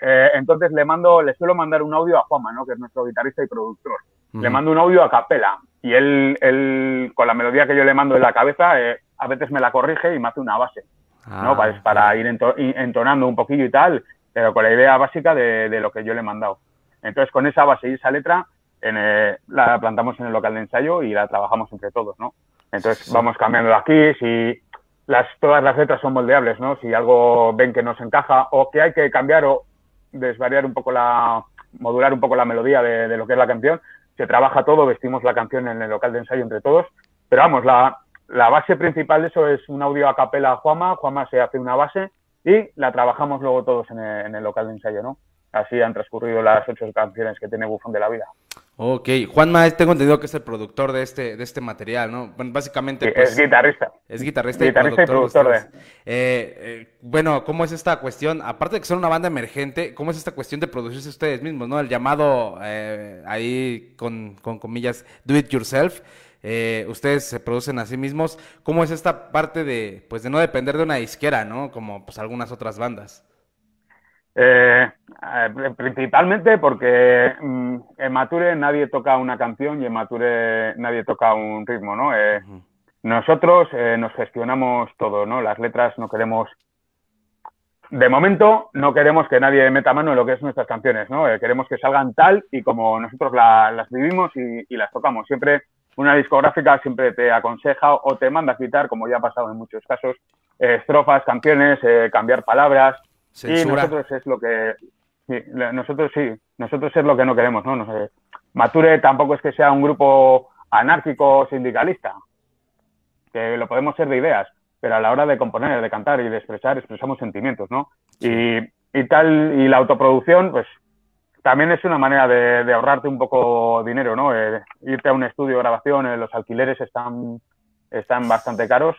Eh, entonces le mando, le suelo mandar un audio a Juanma, ¿no? Que es nuestro guitarrista y productor. Le Ujú. mando un audio a capela y él, él, con la melodía que yo le mando en la cabeza, eh, a veces me la corrige y me hace una base, ¿no? Ah, Para, para ir ento- entonando un poquillo y tal, pero con la idea básica de, de lo que yo le he mandado. Entonces, con esa base y esa letra, en, eh, la plantamos en el local de ensayo y la trabajamos entre todos, ¿no? Entonces, Sí. vamos cambiando aquí, si las, todas las letras son moldeables, ¿no? Si algo ven que nos encaja o que hay que cambiar o desvariar un poco la, modular un poco la melodía de, de lo que es la canción, se trabaja todo, vestimos la canción en el local de ensayo entre todos, pero vamos, la, la base principal de eso es un audio a capela a Juama, Juama se hace una base y la trabajamos luego todos en el, en el local de ensayo, ¿no? Así han transcurrido las ocho canciones que tiene Bufón de la Vida. Ok, Juanma, tengo entendido que es el productor de este, de este material, ¿no? Bueno, básicamente, Sí, pues, es guitarrista. Es guitarrista, Guitarrista y y productor. de productor ustedes. Eh, eh, bueno, ¿cómo es esta cuestión? Aparte de que son una banda emergente, ¿cómo es esta cuestión de producirse ustedes mismos, no? El llamado, eh, ahí con, con comillas, do it yourself. Eh, ustedes se producen a sí mismos. ¿Cómo es esta parte de, pues, de no depender de una disquera, no? Como, pues, algunas otras bandas. Eh, eh, principalmente porque mm, en Mature nadie toca una canción y en Mature nadie toca un ritmo, ¿no? Eh, nosotros eh, nos gestionamos todo, ¿no? Las letras no queremos... De momento no queremos que nadie meta mano en lo que es nuestras canciones, ¿no? Queremos que salgan tal y como nosotros la- las vivimos y, y las tocamos. Siempre una discográfica siempre te aconseja o te manda a quitar, como ya ha pasado en muchos casos, eh, estrofas, canciones, eh, cambiar palabras. Y Censura. nosotros es lo que sí, nosotros sí, nosotros es lo que no queremos, ¿no? No sé. Mature tampoco es que sea un grupo anárquico o sindicalista, que lo podemos ser de ideas, pero a la hora de componer, de cantar y de expresar, expresamos sentimientos, ¿no? Y, y tal, y la autoproducción, pues también es una manera de, de ahorrarte un poco dinero, ¿no? Eh, irte a un estudio de grabación, eh, los alquileres están, están bastante caros.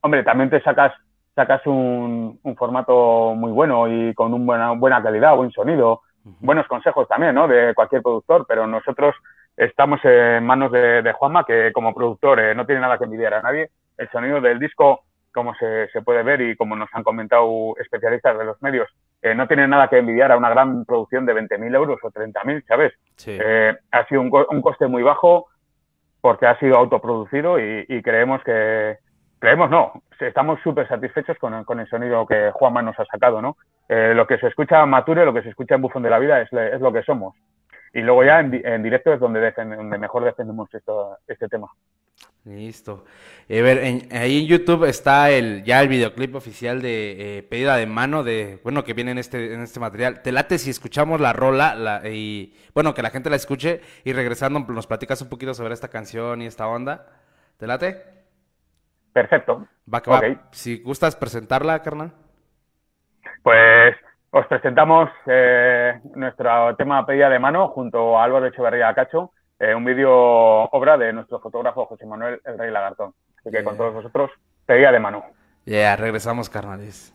Hombre, también te sacas, sacas un, un formato muy bueno y con una buena, buena calidad, buen sonido, buenos consejos también, ¿no? De cualquier productor, pero nosotros estamos en manos de, de Juanma, que como productor eh, no tiene nada que envidiar a nadie. El sonido del disco, como se, se puede ver y como nos han comentado especialistas de los medios, eh, no tiene nada que envidiar a una gran producción de 20.000 euros o 30.000, ¿sabes? Sí. Eh, ha sido un, co- un coste muy bajo porque ha sido autoproducido y, y creemos que, creemos no, estamos súper satisfechos con, el- con el sonido que Juanma nos ha sacado, ¿no? Eh, lo que se escucha en Mature, lo que se escucha en Bufón de la Vida es, le- es lo que somos. Y luego ya en, di- en directo es donde, donde mejor defendemos esto, este tema. Listo. Eh, a ver, en- ahí en YouTube está el ya el videoclip oficial de eh, Pedida de Mano, de bueno, que viene en este, en este material. ¿Te late si escuchamos la rola la, y bueno, que la gente la escuche y regresando nos platicas un poquito sobre esta canción y esta onda? ¿Te late? Perfecto. Va que va. Si gustas presentarla, carnal. Pues os presentamos eh, nuestro tema Pedida de Mano junto a Álvaro Echeverría Cacho, eh, un vídeo obra de nuestro fotógrafo José Manuel El Rey Lagartón. Así que con todos vosotros, Pedida de Mano. Ya, regresamos, carnales.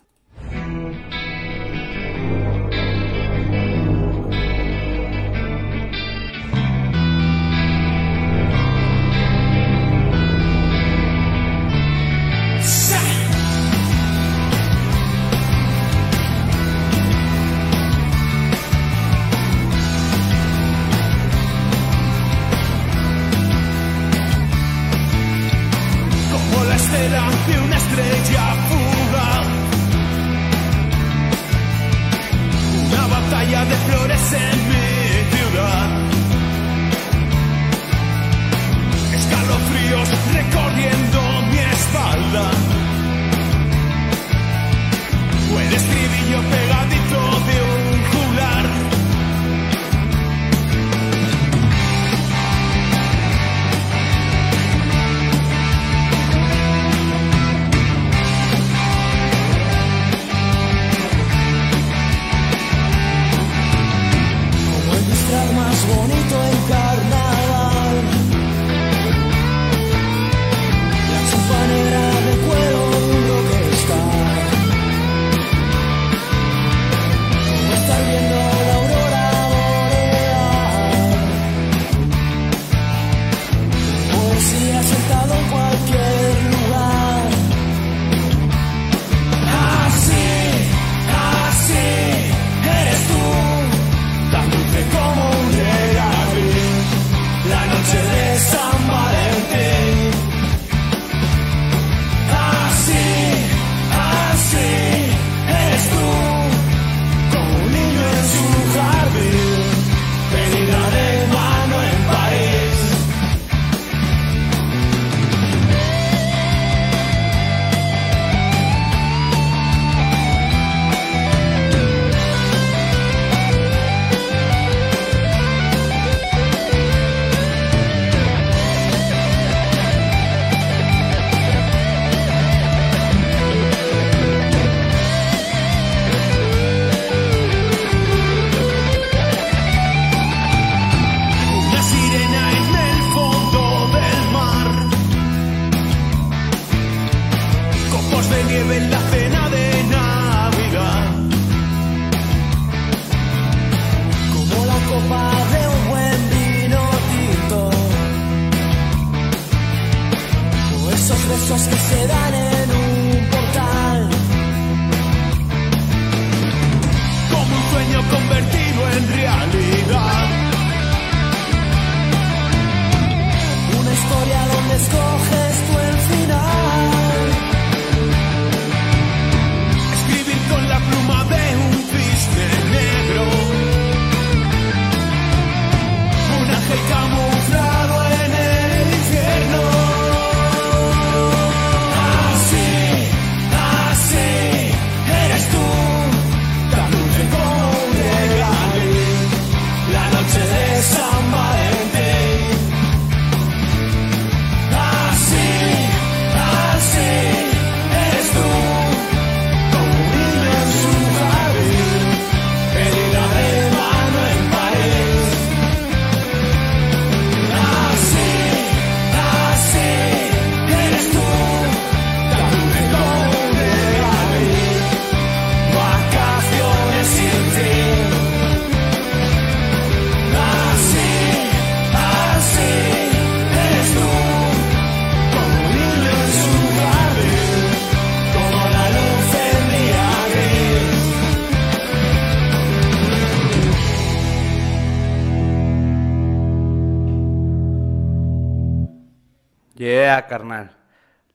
Carnal.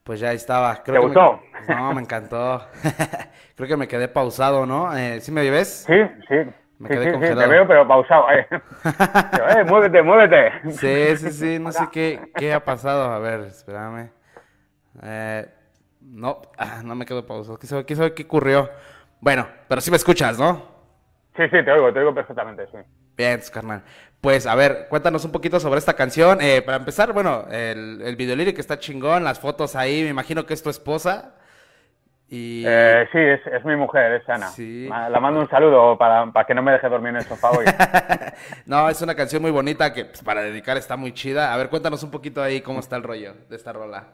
Pues ya estaba. Creo ¿Te gustó? Me... No, me encantó. Creo que me quedé pausado, ¿no? Eh, ¿Sí me ves? Sí, sí. Me Sí, quedé sí, sí, congelado. te veo, pero pausado. Eh. Eh, muévete, muévete. Sí, sí, sí, no sé qué, qué ha pasado. A ver, espérame. Eh, no, ah, no me quedo pausado. Quiero saber, quiero saber qué ocurrió. Bueno, pero sí me escuchas, ¿no? Sí, sí, te oigo, te oigo perfectamente, sí. Bien, pues, carnal. Pues, a ver, cuéntanos un poquito sobre esta canción. Eh, para empezar, bueno, el, el video lírico está chingón, las fotos ahí, me imagino que es tu esposa. Y... Eh, sí, es, es mi mujer, es Ana. Sí. La mando un saludo para, para que no me deje dormir en el sofá hoy. No, es una canción muy bonita que pues, para dedicar está muy chida. A ver, cuéntanos un poquito ahí cómo está el rollo de esta rola.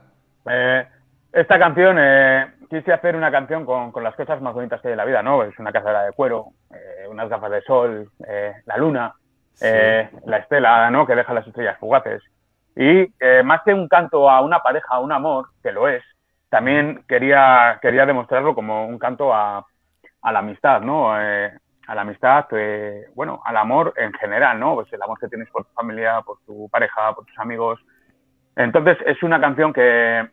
Eh, esta canción, eh, quise hacer una canción con, con las cosas más bonitas que hay en la vida, ¿no? Es una cazadora de cuero, eh, unas gafas de sol, eh, la luna, eh, la estela, ¿no? Que deja las estrellas fugaces. Y eh, más que un canto a una pareja, a un amor, que lo es, también quería, quería demostrarlo como un canto a, a la amistad, ¿no? Eh, a la amistad, eh, bueno, al amor en general, ¿no? Pues el amor que tienes por tu familia, por tu pareja, por tus amigos. Entonces, es una canción que,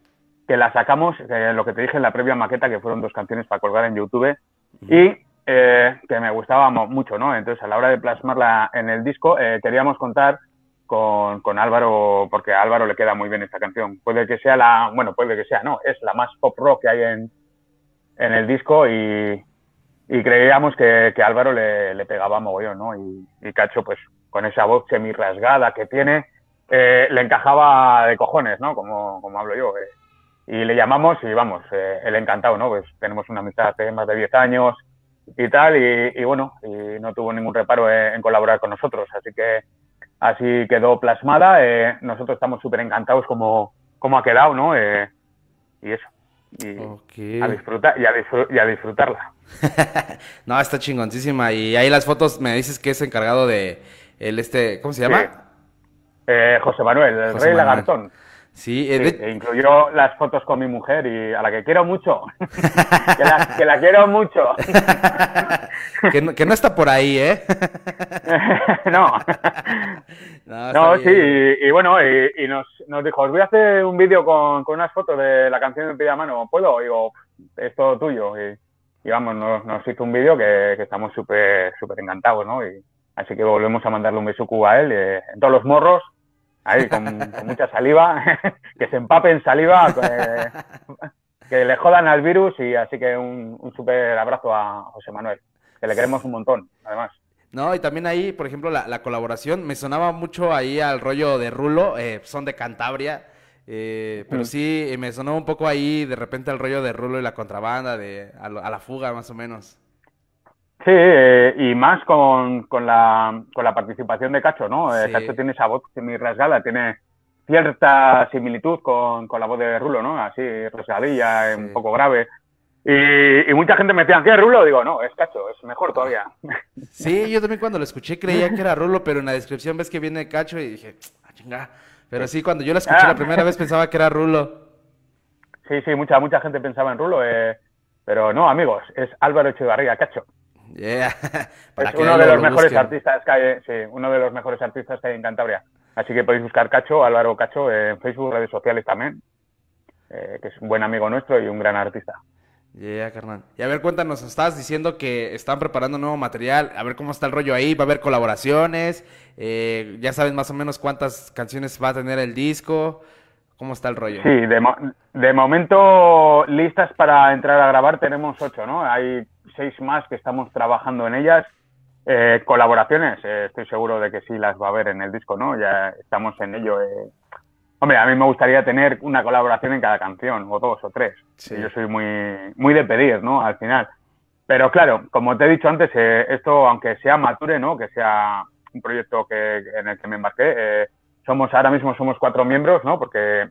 que la sacamos, lo que te dije en la previa maqueta, que fueron dos canciones para colgar en YouTube, y eh, que me gustaba mucho, ¿no? Entonces, a la hora de plasmarla en el disco, eh, queríamos contar con, con Álvaro, porque a Álvaro le queda muy bien esta canción. Puede que sea la, bueno, puede que sea, no, es la más pop rock que hay en, en el disco y, y creíamos que, que Álvaro le, le pegaba mogollón, ¿no? Y, y Cacho, pues con esa voz semi rasgada que tiene, eh, le encajaba de cojones, ¿no? Como, como hablo yo. eh. Y le llamamos y vamos, eh, el encantado, ¿no? Pues tenemos una amistad de más de 10 años y tal, y, y bueno, y no tuvo ningún reparo en, colaborar con nosotros. Así que así quedó plasmada. eh, nosotros estamos súper encantados como, como ha quedado, ¿no? Eh, y eso. Y a disfrutar y a, y a disfrutarla. No, está chingoncísima. Y ahí las fotos me dices que es encargado de el este, ¿cómo se llama? Sí. Eh, José Manuel, el José rey Manuel. lagartón. Sí, Sí, de- incluyó las fotos con mi mujer y a la que quiero mucho. que, la, que la quiero mucho. que, no, que no está por ahí, ¿eh? no. No, sí, y, y bueno, y, y nos, nos dijo, os voy a hacer un vídeo con, con unas fotos de la canción de Pilla Mano, ¿puedo? Y digo, es todo tuyo. Y, y vamos, nos, nos hizo un vídeo que, que estamos súper súper encantados, ¿no? Y, así que volvemos a mandarle un besuco a él eh, en todos los morros, ahí con, con mucha saliva, que se empapen saliva, eh, que le jodan al virus y así que un, un súper abrazo a José Manuel, que le queremos un montón, además. No, y también ahí, por ejemplo, la, la colaboración me sonaba mucho ahí al rollo de Rulo, eh, son de Cantabria, eh, pero Mm. sí, eh, me sonó un poco ahí de repente al rollo de Rulo y la contrabanda, de a, lo- a la fuga más o menos. Sí, eh, y más con, con, la, con la participación de Cacho, ¿no? Eh, Sí. Cacho tiene esa voz muy rasgada, tiene cierta similitud con, con la voz de Rulo, ¿no? Así, rasgadilla, eh, un poco grave. Y, y mucha gente me decía, ¿qué es Rulo? Digo, no, es Cacho, es mejor todavía. Sí, yo también cuando lo escuché creía que era Rulo, pero en la descripción ves que viene Cacho y dije, ah, chinga. Pero sí, cuando yo la escuché Ah. la primera vez pensaba que era Rulo. Sí, sí, mucha, mucha gente pensaba en Rulo, eh, pero no, amigos, es Álvaro Echevarría, Cacho. Yeah. Es uno de los lo mejores busquen. artistas que hay, sí, uno de los mejores artistas que hay en Cantabria. Así que podéis buscar Cacho, Álvaro Cacho, eh, en Facebook, redes sociales también, eh, que es un buen amigo nuestro y un gran artista. Yeah, carnal. Y a ver, cuéntanos, estabas diciendo que están preparando nuevo material, a ver cómo está el rollo ahí, va a haber colaboraciones, eh, ya sabes más o menos cuántas canciones va a tener el disco, cómo está el rollo. Sí, de, mo- de momento listas para entrar a grabar tenemos ocho, ¿no? Hay seis más que estamos trabajando en ellas. Eh, colaboraciones, eh, estoy seguro de que sí las va a haber en el disco, ¿no? Ya estamos en ello. eh. Hombre, a mí me gustaría tener una colaboración en cada canción, o dos o tres. Sí. Yo soy muy, muy de pedir, ¿no? Al final. Pero claro, como te he dicho antes, eh, esto, aunque sea mature, ¿no? Que sea un proyecto que, en el que me embarqué, eh, somos, ahora mismo somos cuatro miembros, ¿no? Porque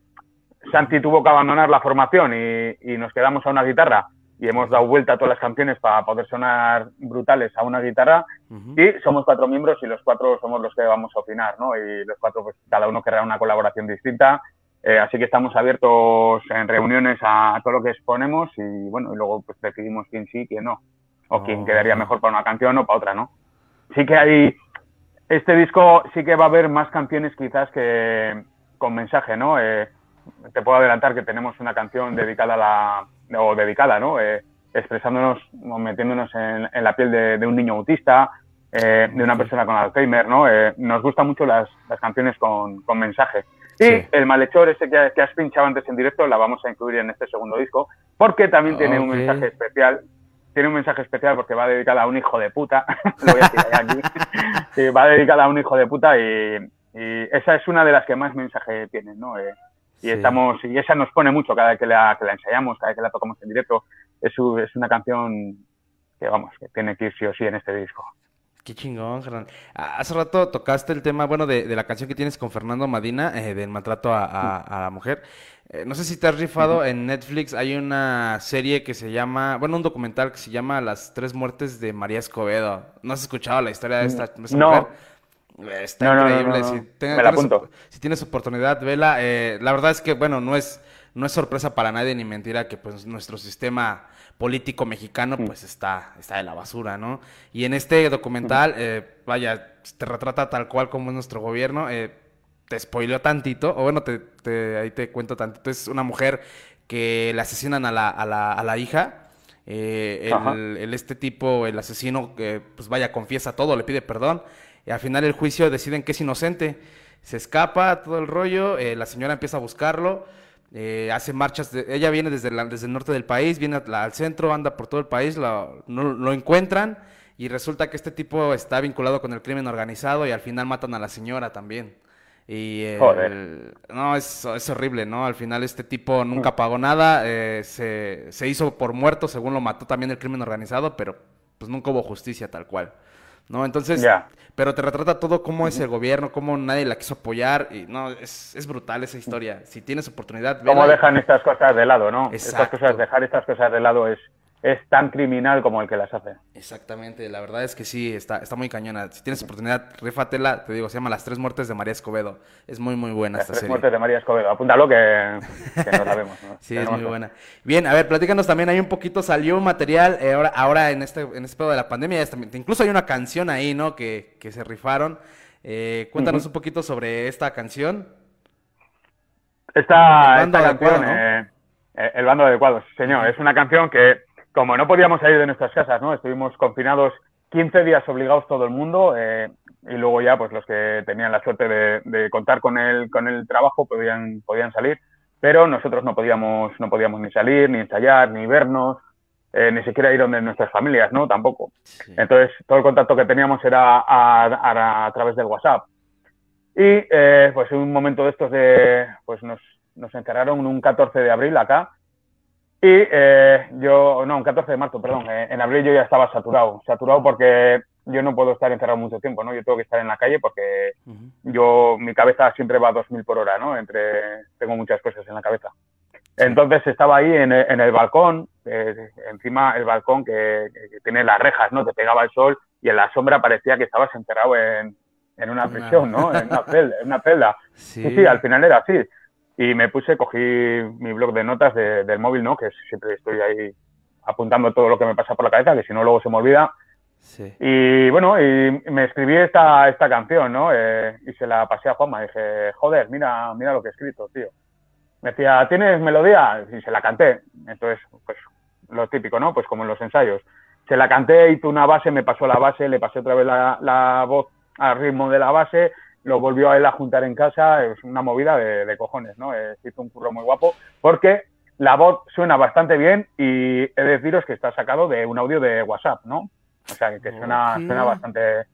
Santi tuvo que abandonar la formación y, y nos quedamos a una guitarra y hemos dado vuelta a todas las canciones para poder sonar brutales a una guitarra y somos cuatro miembros y los cuatro somos los que vamos a opinar, ¿no? Y los cuatro, pues cada uno querrá una colaboración distinta. Eh, así que estamos abiertos en reuniones a, todo lo que exponemos y bueno, y luego pues decidimos quién sí, quién no. O quién Oh. quedaría mejor para una canción o para otra, ¿no? Sí que hay, este disco sí que va a haber más canciones quizás que con mensaje, ¿no? Eh, te puedo adelantar que tenemos una canción dedicada a la, o dedicada, ¿no? Eh, expresándonos, o metiéndonos en, en la piel de, de un niño autista, eh, de una persona con Alzheimer, ¿no? Eh, nos gustan mucho las, las canciones con, con mensaje. Y Sí. el malhechor ese que, que has pinchado antes en directo la vamos a incluir en este segundo disco, porque también tiene un mensaje especial. Tiene un mensaje especial porque va dedicada a un hijo de puta. Lo voy a decir aquí. Sí, va dedicada a un hijo de puta y, y esa es una de las que más mensaje tiene, ¿no? Eh, y Sí. estamos y esa nos pone mucho cada vez que la, que la ensayamos, cada vez que la tocamos en directo. Es, es una canción que, vamos, que tiene que ir sí o sí en este disco. Qué chingón. Ah, Hace rato tocaste el tema, bueno, de, de la canción que tienes con Fernando Madina, eh, del maltrato a, a- a la mujer. Eh, no sé si te has rifado en Netflix, hay una serie que se llama, bueno, un documental que se llama Las tres muertes de María Escobedo. ¿No has escuchado la historia de esta, de esta No. mujer? Eh, Está No, increíble. no, no. Si, te- Me la tienes, apunto. si tienes oportunidad, vela. Eh, la verdad es que, bueno, no es, no es sorpresa para nadie ni mentira que pues nuestro sistema político mexicano pues está, está de la basura, ¿no? Y en este documental, eh, vaya, te retrata tal cual como es nuestro gobierno. eh, te spoileó tantito, o bueno, te, te- ahí te cuento tantito. Es una mujer que le asesinan a la, a la, a la hija Eh, el, el- este tipo, el asesino, que pues vaya, confiesa todo, le pide perdón. Y al final el juicio deciden que es inocente. Se escapa todo el rollo, eh, la señora empieza a buscarlo, eh, hace marchas, de- ella viene desde, la- desde el norte del país, viene a- al centro, anda por todo el país, lo, no- lo encuentran y resulta que este tipo está vinculado con el crimen organizado y al final matan a la señora también. Y el- Joder. no, es, es horrible, ¿no? Al final este tipo nunca pagó nada, eh, se, se hizo por muerto, según lo mató también el crimen organizado, pero pues nunca hubo justicia tal cual. ¿No? Entonces, Ya. Pero te retrata todo cómo es el gobierno, cómo nadie la quiso apoyar y no, es, es brutal esa historia. Si tienes oportunidad, Cómo vela y- dejan estas cosas de lado, ¿no? Estas Exacto. cosas, dejar estas cosas de lado es, es tan criminal como el que las hace. Exactamente, la verdad es que sí, está, está muy cañona. Si tienes oportunidad, rífatela, te digo, se llama Las Tres Muertes de María Escobedo. Es muy, muy buena Las esta tres serie. muertes de María Escobedo. Apúntalo que, que no la vemos. ¿no? Sí, es muy que- buena. Bien, a ver, platícanos también, hay un poquito, salió un material, eh, ahora, ahora en este, en este pedo de la pandemia, incluso hay una canción ahí, ¿no? Que, que se rifaron. Eh, cuéntanos un poquito sobre esta canción. Esta, esta adecuado, canción, ¿no? eh, eh, El bando adecuado, señor. Es una canción que, como no podíamos salir de nuestras casas, ¿no? Estuvimos confinados 15 días obligados todo el mundo eh, y luego ya, pues los que tenían la suerte de, de contar con el, con el trabajo podían, podían salir, pero nosotros no podíamos, no podíamos ni salir, ni ensayar, ni vernos, eh, ni siquiera ir donde nuestras familias, ¿no? Tampoco. Entonces, todo el contacto que teníamos era a, a- a través del WhatsApp. Y eh, pues en un momento de estos de, pues nos, nos encerraron un 14 de abril acá. Y eh, yo, no, un 14 de marzo, perdón. eh, en abril yo ya estaba saturado. Saturado porque yo no puedo estar encerrado mucho tiempo, ¿no? Yo tengo que estar en la calle porque yo, mi cabeza siempre va a 2000 por hora, ¿no? Entre, tengo muchas cosas en la cabeza. Entonces estaba ahí en el, en el balcón, eh, encima el balcón que, que tiene las rejas, ¿no? Te pegaba el sol y en la sombra parecía que estabas encerrado en, en una prisión, ¿no? En una celda. En una celda. Sí. Sí, sí, al final era así. Y me puse, cogí mi blog de notas de- del móvil, ¿no? Que siempre estoy ahí apuntando todo lo que me pasa por la cabeza, que si no luego se me olvida. Sí. Y bueno, y me escribí esta, esta canción, ¿no? Eh, y se la pasé a Juanma. Dije, joder, mira, mira lo que he escrito, tío. Me decía, ¿tienes melodía? Y se la canté. Entonces, pues lo típico, ¿no? Pues como en los ensayos. Se la canté, hizo una base, me pasó la base, le pasé otra vez la, la voz al ritmo de la base, lo volvió a él a juntar en casa, es una movida de, de cojones, ¿no? Eh, hizo un curro muy guapo, porque la voz suena bastante bien y he de deciros que está sacado de un audio de WhatsApp, ¿no? O sea, que suena, suena bastante...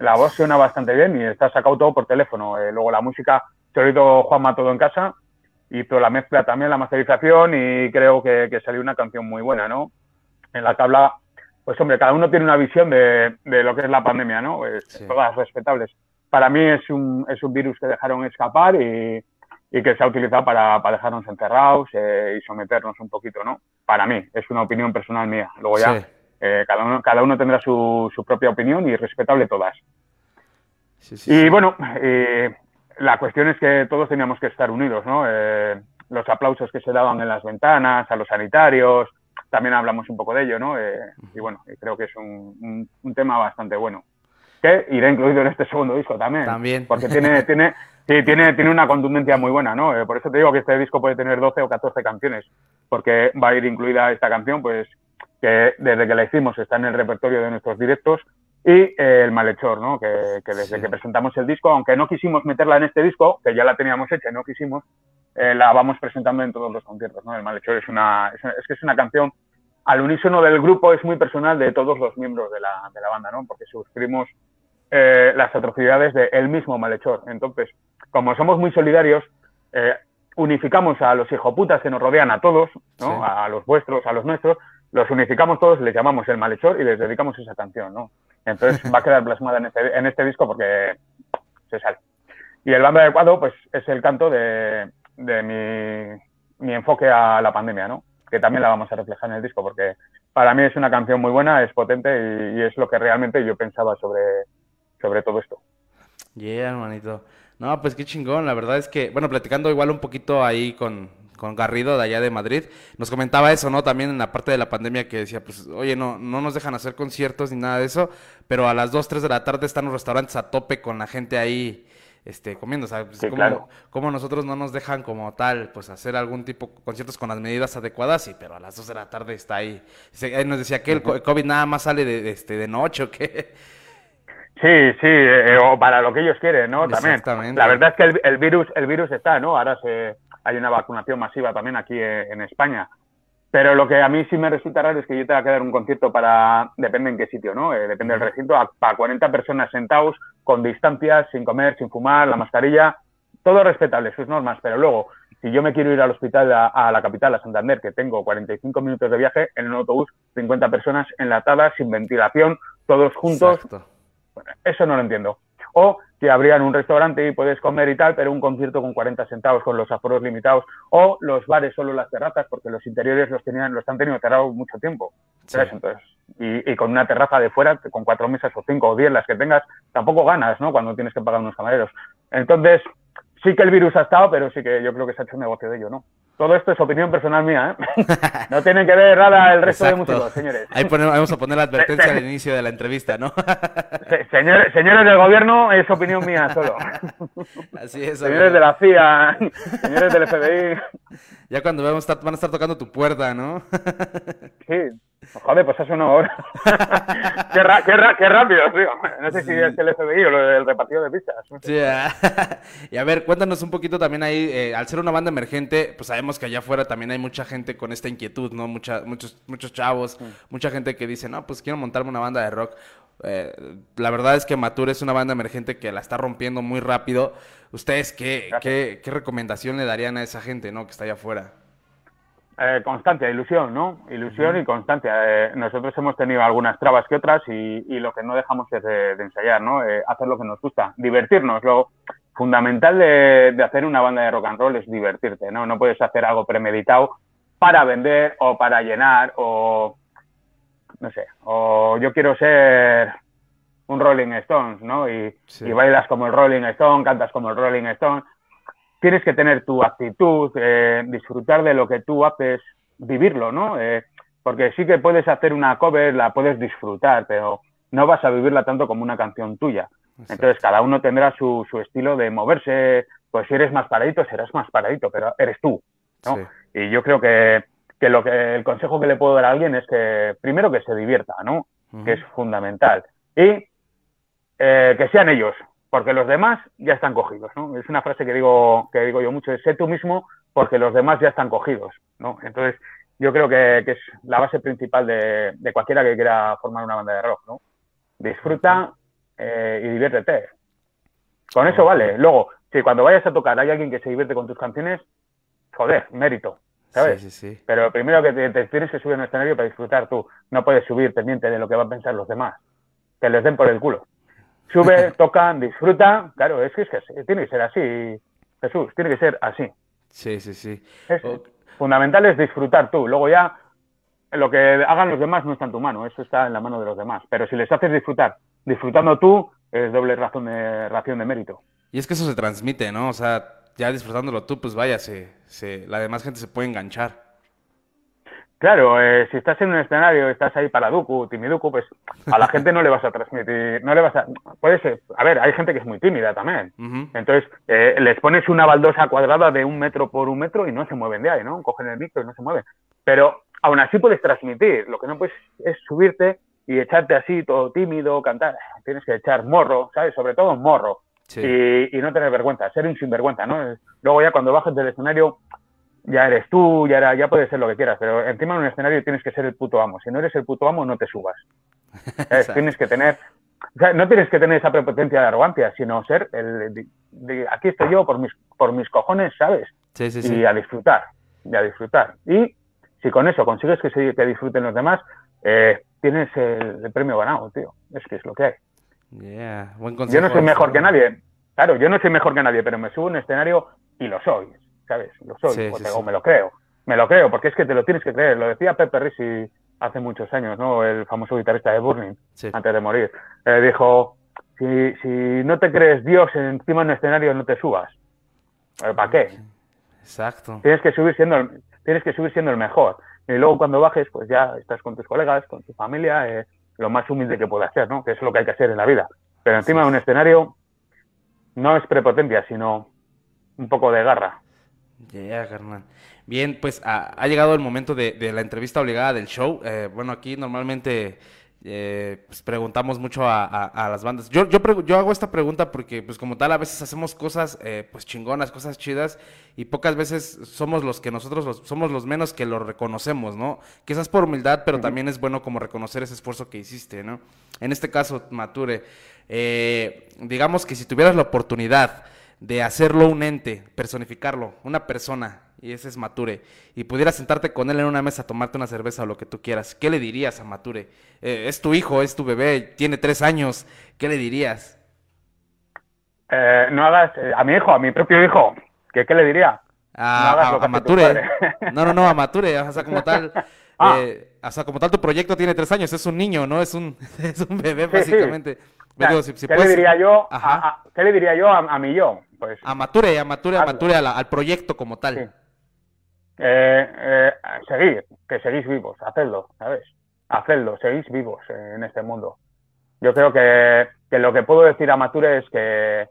La voz suena bastante bien y está sacado todo por teléfono. Eh, luego la música, se lo hizo Juanma todo en casa, hizo la mezcla también, la masterización y creo que, que salió una canción muy buena, ¿no? En la que habla, pues hombre, cada uno tiene una visión de, de lo que es la pandemia, ¿no? Pues, Todas respetables. Para mí es un, es un virus que dejaron escapar y, y que se ha utilizado para, para dejarnos encerrados eh, y someternos un poquito, ¿no? Para mí, es una opinión personal mía. Luego ya, Sí. eh, cada, uno, cada uno tendrá su, su propia opinión y respetable todas. Sí, sí, Y bueno, eh, la cuestión es que todos teníamos que estar unidos, ¿no? Los aplausos que se daban en las ventanas, a los sanitarios, también hablamos un poco de ello, ¿no? Eh, y bueno, creo que es un, un- un tema bastante bueno. Que irá incluido en este segundo disco también. También. Porque tiene, tiene, sí, tiene, tiene una contundencia muy buena, ¿no? Eh, por eso te digo que este disco puede tener 12 o 14 canciones, porque va a ir incluida esta canción, pues que desde que la hicimos está en el repertorio de nuestros directos, y eh, El Malhechor, ¿no? Que, que desde que presentamos el disco, aunque no quisimos meterla en este disco, que ya la teníamos hecha y no quisimos, eh, la vamos presentando en todos los conciertos, ¿no? El Malhechor es una, es, es que es una canción al unísono del grupo, es muy personal de todos los miembros de la, de la banda, ¿no? Porque suscribimos eh, las atrocidades de el mismo malhechor. Entonces, como somos muy solidarios, eh, unificamos a los hijoputas que nos rodean a todos, ¿no? Sí. A los vuestros, a los nuestros, los unificamos todos, les llamamos el malhechor y les dedicamos esa canción, ¿no? Entonces va a quedar plasmada en este, en este disco porque se sale. Y el bando adecuado, pues, es el canto de, de mi, mi enfoque a la pandemia, ¿no? Que también la vamos a reflejar en el disco porque para mí es una canción muy buena, es potente y, y es lo que realmente yo pensaba sobre, sobre todo esto. Yeah, hermanito. No, pues qué chingón. La verdad es que, bueno, platicando igual un poquito ahí con, con Garrido de allá de Madrid, nos comentaba eso, ¿no? También en la parte de la pandemia que decía, pues, oye, no, no nos dejan hacer conciertos ni nada de eso, pero a las 2, 3 de la tarde están los restaurantes a tope con la gente ahí este, comiendo. O sea, pues, Sí, ¿cómo, claro. cómo nosotros no nos dejan como tal, pues hacer algún tipo de conciertos con las medidas adecuadas? Sí, pero a las 2 de la tarde está ahí. Nos decía que el co- COVID nada más sale de, de, este, de noche o qué. Sí, sí, eh, o para lo que ellos quieren, ¿no? También. Exactamente. La verdad es que el, el virus, el virus está, ¿no? Ahora se, hay una vacunación masiva también aquí eh, en España. Pero lo que a mí sí me resulta raro es que yo tenga que dar un concierto para, depende en qué sitio, ¿no? Eh, depende del recinto, a, para 40 personas sentados, con distancias, sin comer, sin fumar, la mascarilla, todo respetable, sus normas. Pero luego, si yo me quiero ir al hospital, a, a la capital, a Santander, que tengo 45 minutos de viaje, en un autobús, 50 personas enlatadas, sin ventilación, todos juntos, Exacto. Eso no lo entiendo. O que abrían un restaurante y puedes comer y tal, pero un concierto con 40 sentados con los aforos limitados. O los bares solo las terrazas, porque los interiores los tenían, los han tenido cerrados mucho tiempo. Entonces, y, y con una terraza de fuera, con cuatro mesas o cinco o diez las que tengas, tampoco ganas, ¿no? Cuando tienes que pagar unos camareros. Entonces, sí que el virus ha estado, pero sí que yo creo que se ha hecho un negocio de ello, ¿no? Todo esto es opinión personal mía, ¿eh? No tiene que ver nada el resto Exacto. de músicos, señores. Ahí ponemos- vamos a poner la advertencia al inicio de la entrevista, ¿no? Se- señores, señores del gobierno, es opinión mía solo. Así es. Señores amigo. de la CIA, señores del FBI. Ya cuando vamos a estar- van a estar tocando tu puerta, ¿no? Sí, joder, pues eso no ahora. qué, ra- qué, ra- qué rápido, tío. No sé si es el FBI o lo del repartido de pizzas. Sí, ah. y a ver, cuéntanos un poquito también ahí, eh, al ser una banda emergente, pues sabemos que allá afuera también hay mucha gente con esta inquietud, ¿no? Mucha, muchos, muchos chavos, mucha gente que dice, no, pues quiero montarme una banda de rock. Eh, la verdad es que Mature es una banda emergente que la está rompiendo muy rápido. ¿Ustedes qué, qué, qué recomendación le darían a esa gente, ¿no? Que está allá afuera. Eh, constancia, ilusión, ¿no? Ilusión y constancia. Eh, nosotros hemos tenido algunas trabas que otras y, y lo que no dejamos es de, de ensayar, ¿no? Eh, hacer lo que nos gusta, divertirnos. Lo fundamental de, de hacer una banda de rock and roll es divertirte, ¿no? No puedes hacer algo premeditado para vender o para llenar o no sé, o yo quiero ser un Rolling Stones, ¿no? Y, Sí. y bailas como el Rolling Stone, cantas como el Rolling Stone. Tienes que tener tu actitud, eh, disfrutar de lo que tú haces, vivirlo, ¿no? Eh, porque sí que puedes hacer una cover, la puedes disfrutar, pero no vas a vivirla tanto como una canción tuya. Entonces cada uno tendrá su, su estilo de moverse, pues si eres más paradito, serás más paradito, pero eres tú, ¿no? Sí. Y yo creo que, que lo que el consejo que le puedo dar a alguien es que primero que se divierta, ¿no? Que es fundamental. Y eh, que sean ellos, porque los demás ya están cogidos, ¿no? Es una frase que digo, que digo yo mucho, es sé tú mismo porque los demás ya están cogidos, ¿no? Entonces, yo creo que, que es la base principal de, de cualquiera que quiera formar una banda de rock, ¿no? Disfruta eh, y diviértete. Con eso vale. Luego, si cuando vayas a tocar hay alguien que se divierte con tus canciones, joder, mérito, ¿sabes? Sí, sí, sí. Pero primero que te, te tienes que subir a un escenario para disfrutar tú. No puedes subir pendiente de lo que van a pensar los demás. Que les den por el culo. Sube, tocan, disfruta. Claro, es que, es que tiene que ser así, Jesús, tiene que ser así. Sí, sí, sí. Es, fundamental es disfrutar tú. Luego ya lo que hagan los demás no está en tu mano, eso está en la mano de los demás. Pero si les haces disfrutar, disfrutando tú, es doble razón de, ración de mérito. Y es que eso se transmite, ¿no? O sea, ya disfrutándolo tú, pues vaya, se, se, la demás gente se puede enganchar. Claro, eh, si estás en un escenario, estás ahí para Duku, Timiduku, pues a la gente no le vas a transmitir, no le vas a, puede ser, a ver, hay gente que es muy tímida también. Entonces, eh, les pones una baldosa cuadrada de un metro por un metro y no se mueven de ahí, ¿no? Cogen el micro y no se mueven. Pero aún así puedes transmitir, lo que no puedes es subirte y echarte así todo tímido, cantar, tienes que echar morro, ¿sabes? Sobre todo morro. Sí. Y, y no tener vergüenza, ser un sinvergüenza, ¿no? Luego ya cuando bajes del escenario ya eres tú, ya, era, ya puedes ser lo que quieras, pero encima en un escenario tienes que ser el puto amo. Si no eres el puto amo, no te subas. Tienes que tener, o sea, no tienes que tener esa prepotencia de arrogancia, sino ser el, de- de- aquí estoy yo por mis, por mis cojones, ¿sabes? Sí, sí, Y sí. a disfrutar, y a disfrutar. Y si con eso consigues que, se, que disfruten los demás, eh, tienes el, el premio ganado, tío. Es que es lo que hay. Yeah, buen Yo consejo. no soy mejor que nadie. Claro, yo no soy mejor que nadie, pero me subo a un escenario y lo soy, ¿sabes? Lo soy, Sí, o sí, te- sí. o me lo creo. Me lo creo, porque es que te lo tienes que creer. Lo decía Pepe Risi hace muchos años, ¿no? El famoso guitarrista de Burning, antes de morir. Eh, dijo, si, si no te crees Dios encima de un escenario, no te subas. Eh, ¿Para qué? Exacto. Tienes que subir siendo el, tienes que subir siendo el mejor. Y luego cuando bajes, pues ya estás con tus colegas, con tu familia, eh, lo más humilde que puedas ser, ¿no? Que es lo que hay que hacer en la vida. Pero encima de un escenario, no es prepotencia, sino un poco de garra. Ya, carnal. Bien, pues ha, ha llegado el momento de, de la entrevista obligada del show. Eh, bueno, aquí normalmente eh, pues preguntamos mucho a, a- a las bandas. Yo, yo, hago esta pregunta porque, pues como tal, a veces hacemos cosas eh, pues chingonas, cosas chidas, y pocas veces somos los que nosotros los- somos los menos que lo reconocemos, ¿no? Quizás por humildad, pero también es bueno como reconocer ese esfuerzo que hiciste, ¿no? En este caso, Mature, digamos que si tuvieras la oportunidad de hacerlo un ente, personificarlo, una persona, y ese es Mature, y pudieras sentarte con él en una mesa tomarte una cerveza o lo que tú quieras, ¿qué le dirías a Mature? Eh, es tu hijo, es tu bebé, tiene tres años, ¿qué le dirías? Eh, no hagas, eh, a mi hijo, a mi propio hijo, ¿qué, qué le diría? A, No hagas a- Mature. No, no, no, a Mature, o sea, como tal, Ah. eh, o sea, como tal tu proyecto tiene tres años, es un niño, ¿no? Es un, es un bebé, Sí, básicamente. Sea, Digo, si- si ¿Qué puedes- le diría yo? A, a- ¿Qué le diría yo a, a mi yo? Pues A Mature, a Mature, a. Mature, la- al proyecto como tal. eh, eh, seguir, que seguís vivos, hacedlo, ¿sabes? Hacedlo, seguís vivos en este mundo. Yo creo que, que lo que puedo decir a Mature es que,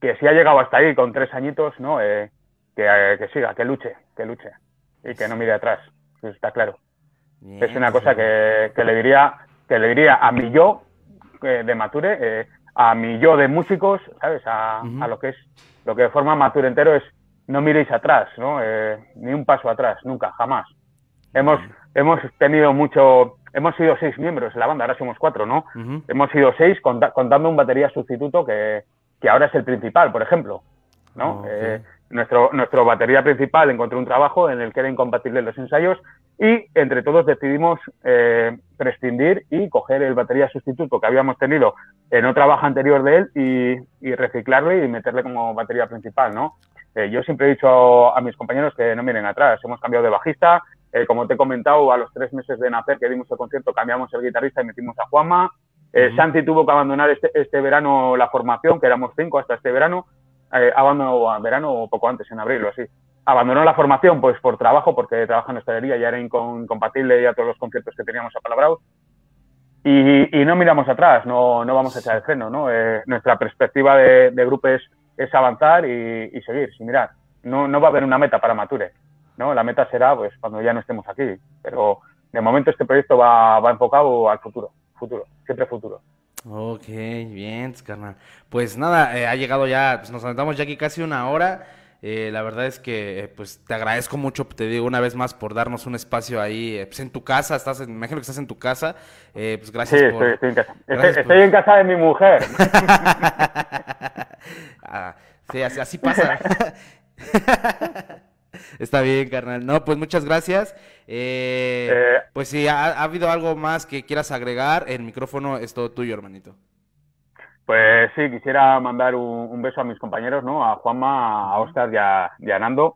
que si ha llegado hasta ahí con tres añitos, ¿no? Eh, que, que siga, que luche, que luche y que no mire atrás, eso está claro. Es una cosa que, que le diría que le diría a mi yo eh, de Mature, eh, a mi yo de músicos, ¿sabes? A, a lo que es lo que forma Mature entero es no miréis atrás, ¿no? Eh, ni un paso atrás, nunca, jamás. Hemos hemos tenido mucho, hemos sido seis miembros en la banda, ahora somos cuatro, ¿no? Hemos sido seis conta- contando un batería sustituto que, que ahora es el principal, por ejemplo, ¿no? Ok. Nuestro, nuestro batería principal encontró un trabajo en el que era incompatible los ensayos y entre todos decidimos eh, prescindir y coger el batería sustituto que habíamos tenido en otra baja anterior de él y, y reciclarle y meterle como batería principal, ¿no? Eh, yo siempre he dicho a mis compañeros que no miren atrás, hemos cambiado de bajista, eh, como te he comentado, a los tres meses de nacer que dimos el concierto cambiamos el guitarrista y metimos a Juanma, Eh, Ujú. Santi tuvo que abandonar este, este verano la formación, que éramos cinco hasta este verano, eh, abandonó a verano o poco antes, en abril o así. Abandonó la formación pues por trabajo, porque trabaja en hostelería, ya era incom- incompatible ya todos los conciertos que teníamos apalabrados. Y, y no miramos atrás, no, no vamos a echar el freno, ¿no? Eh, nuestra perspectiva de, de grupo es, avanzar y, y seguir, sin mirar. No, no va a haber una meta para Mature, ¿no? La meta será pues cuando ya no estemos aquí, pero de momento este proyecto va, va enfocado al futuro, futuro, siempre futuro. Ok, bien, carnal. Pues nada, eh, ha llegado ya, pues nos aventamos ya aquí casi una hora. Eh, la verdad es que, eh, pues te agradezco mucho, te digo una vez más por darnos un espacio ahí, eh, pues en tu casa, estás, en- me imagino que estás en tu casa. Eh, pues Sí, gracias por. estoy, estoy en casa. Estoy, gracias por- estoy en casa de mi mujer. Ah, sí, así, así pasa. Está bien, carnal. No, pues muchas gracias. Eh, Eh, pues si ha, ha habido algo más que quieras agregar, el micrófono es todo tuyo, hermanito. Pues sí, quisiera mandar un, un beso a mis compañeros, ¿no? A Juanma, a Oscar y a, y a Nando,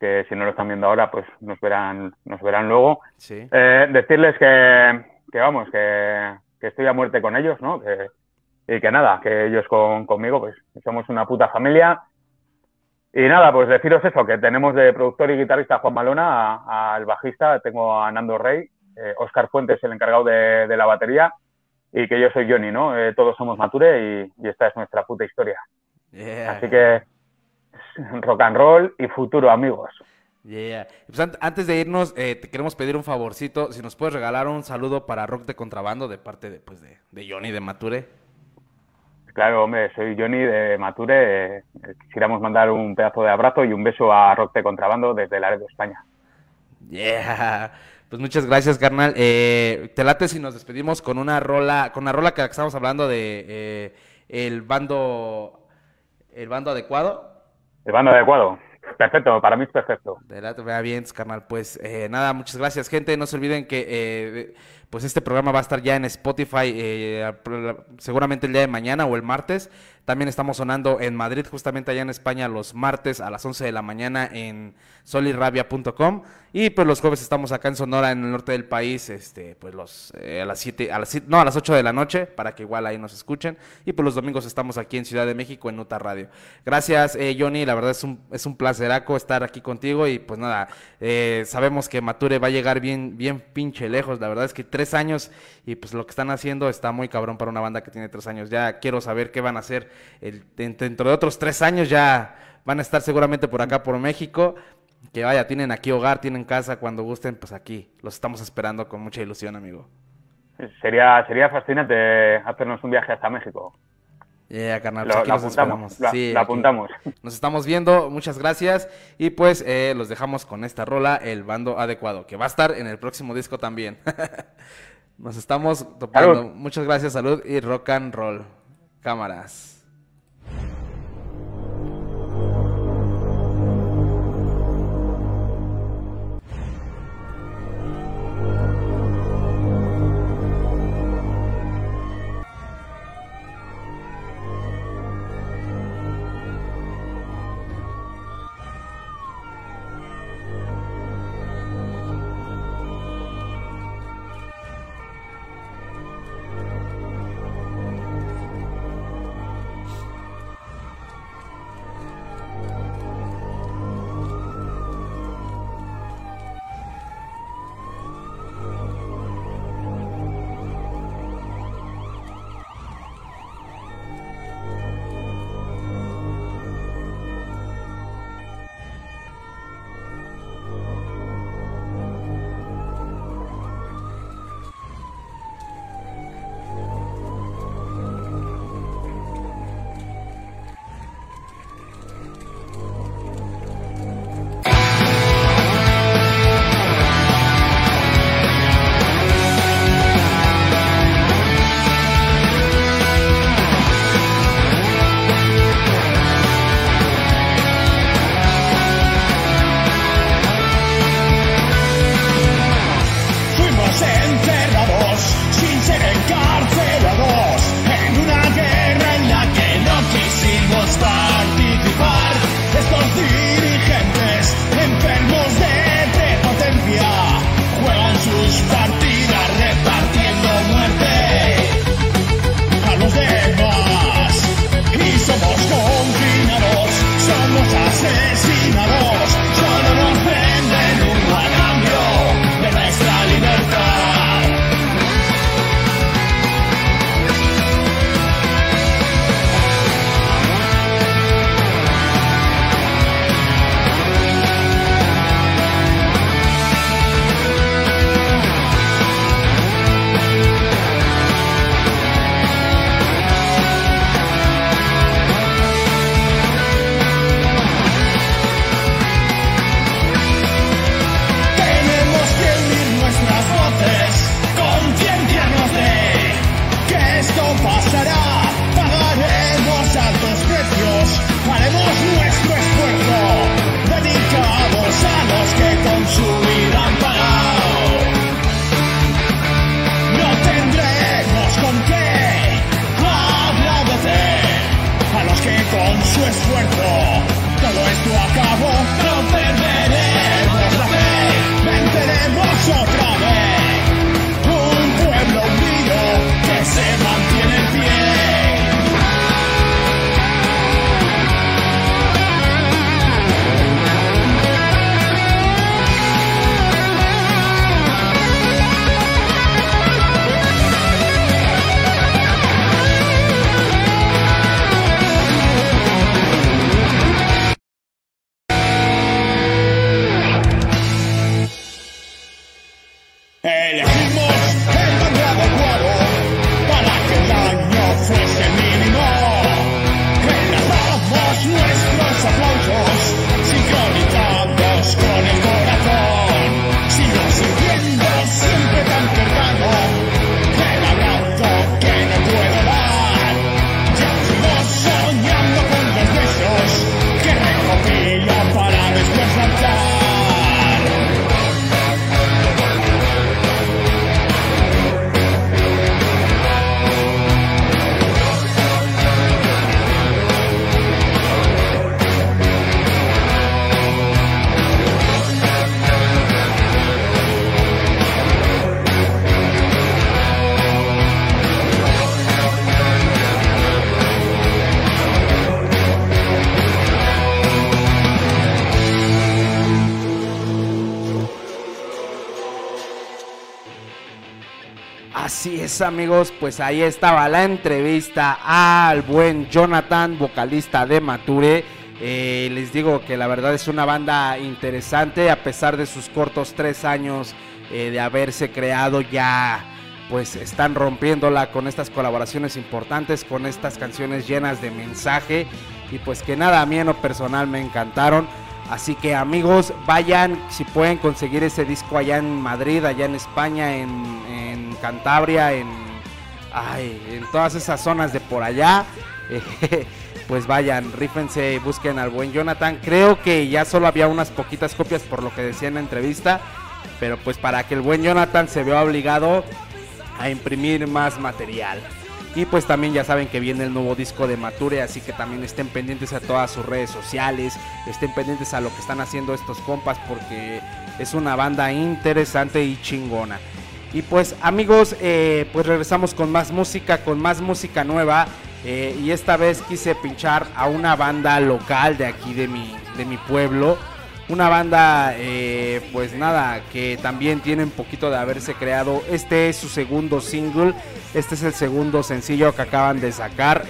que si no lo están viendo ahora, pues nos verán, nos verán luego. Sí. Eh, decirles que, que vamos, que, que estoy a muerte con ellos, ¿no? Que, y que nada, que ellos con, conmigo, pues somos una puta familia. Y nada, pues deciros eso, que tenemos de productor y guitarrista Juan Malona, al bajista tengo a Nando Rey, eh, Oscar Fuentes, el encargado de, de la batería, y que yo soy Johnny, ¿no? Eh, todos somos Mature y, y esta es nuestra puta historia. Yeah. Así que rock and roll y futuro, amigos. Yeah. Pues an- antes de irnos, eh, te queremos pedir un favorcito. Si nos puedes regalar un saludo para Rock de Contrabando de parte de, pues, de, de Johnny de Mature. Claro, hombre, soy Johnny de Mature. eh, quisiéramos mandar un pedazo de abrazo y un beso a Rock de Contrabando desde Laredo, España. Yeah. Pues muchas gracias, carnal. Eh, te late si nos despedimos con una rola, con una rola que estamos hablando de eh, el bando, el bando adecuado. El bando adecuado. Perfecto, para mí es perfecto. De la vea bien, carnal. Pues eh, nada, muchas gracias, gente. No se olviden que pues este programa va a estar ya en Spotify eh, seguramente el día de mañana o el martes. También estamos sonando en Madrid, justamente allá en España, los martes a las 11 de la mañana en solirrabia.com. Y pues los jueves estamos acá en Sonora, en el norte del país, este, pues los eh, a las 7, a las siete- no, a las 8 de la noche, para que igual ahí nos escuchen. Y pues los domingos estamos aquí en Ciudad de México, en Nuta Radio. Gracias, eh, Johnny, la verdad es un, es un placeraco estar aquí contigo. Y pues nada, eh, sabemos que Mature va a llegar bien, bien pinche lejos. La verdad es que tres tres años y pues lo que están haciendo está muy cabrón para una banda que tiene tres años. Ya quiero saber qué van a hacer el, dentro de otros tres años. Ya van a estar seguramente por acá, por México. Que vaya, tienen aquí hogar, tienen casa, cuando gusten, pues aquí. Los estamos esperando con mucha ilusión, amigo. Sería, sería fascinante hacernos un viaje hasta México. Yeah, carnal, Lo- pues aquí lo nos apuntamos, lo- Sí, lo aquí. apuntamos. Nos estamos viendo, muchas gracias. Y pues eh, los dejamos con esta rola, El Bando Adecuado, que va a estar en el próximo disco también. nos estamos topando. Salud. Muchas gracias, salud y rock and roll. Cámaras. Amigos, pues ahí estaba la entrevista al buen Jonathan, vocalista de Mature. Eh, les digo que la verdad es una banda interesante, a pesar de sus cortos tres años eh, de haberse creado ya pues están rompiéndola con estas colaboraciones importantes, con estas canciones llenas de mensaje y pues que nada, a mí en lo personal me encantaron. Así que amigos, vayan si pueden conseguir ese disco allá en Madrid, allá en España, en, Cantabria, en, en todas esas zonas de por allá. pues vayan, rífense, busquen al buen Jonathan. Creo que ya solo había unas poquitas copias por lo que decía en la entrevista. Pero pues para que el buen Jonathan se vea obligado a imprimir más material. Y pues también ya saben que viene el nuevo disco de Mature, así que también estén pendientes a todas sus redes sociales, estén pendientes a lo que están haciendo estos compas porque es una banda interesante y chingona. Y pues amigos, eh, pues regresamos con más música, con más música nueva. eh, y esta vez quise pinchar a una banda local de aquí de mi, de mi pueblo. Una banda, eh, pues nada, que también tiene un poquito de haberse creado. Este es su segundo single. Este es el segundo sencillo que acaban de sacar.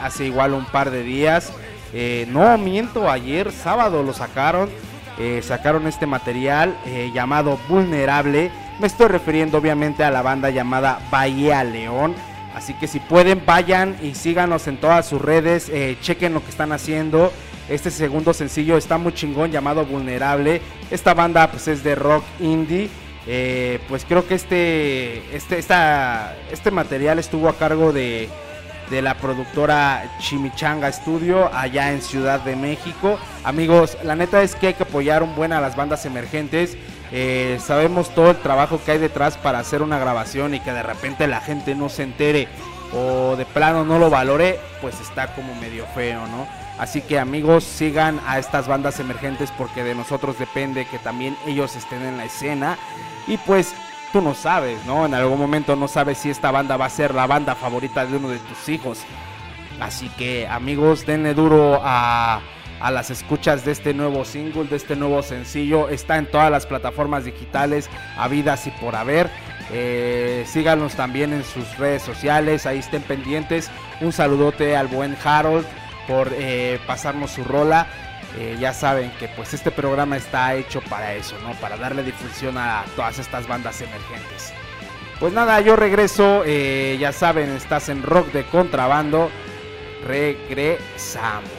hace igual un par de días. Eh, no miento, ayer sábado lo sacaron. Eh, sacaron este material llamado Vulnerable. Me estoy refiriendo obviamente a la banda llamada Bahía León. Así que si pueden, vayan y síganos en todas sus redes. chequen lo que están haciendo. Este segundo sencillo está muy chingón llamado Vulnerable. Esta banda pues es de rock indie. Eh, pues creo que este, este, este material estuvo a cargo de, de la productora Chimichanga Studio allá en Ciudad de México. Amigos, la neta es que hay que apoyar un buen a las bandas emergentes. Eh, sabemos todo el trabajo que hay detrás para hacer una grabación y que de repente la gente no se entere o de plano no lo valore, pues está como medio feo, ¿no? Así que amigos, sigan a estas bandas emergentes porque de nosotros depende que también ellos estén en la escena. Y pues tú no sabes, ¿no? En algún momento no sabes si esta banda va a ser la banda favorita de uno de tus hijos. Así que amigos, denle duro a, a las escuchas de este nuevo single, de este nuevo sencillo. Está en todas las plataformas digitales, habidas y por haber. Eh, síganos también en sus redes sociales, ahí estén pendientes. Un saludote al buen Harold por eh, pasarnos su rola. Eh, ya saben que pues este programa está hecho para eso, ¿no? Para darle difusión a todas estas bandas emergentes. Pues nada, yo regreso, eh, ya saben, estás en rock de contrabando. Regresamos.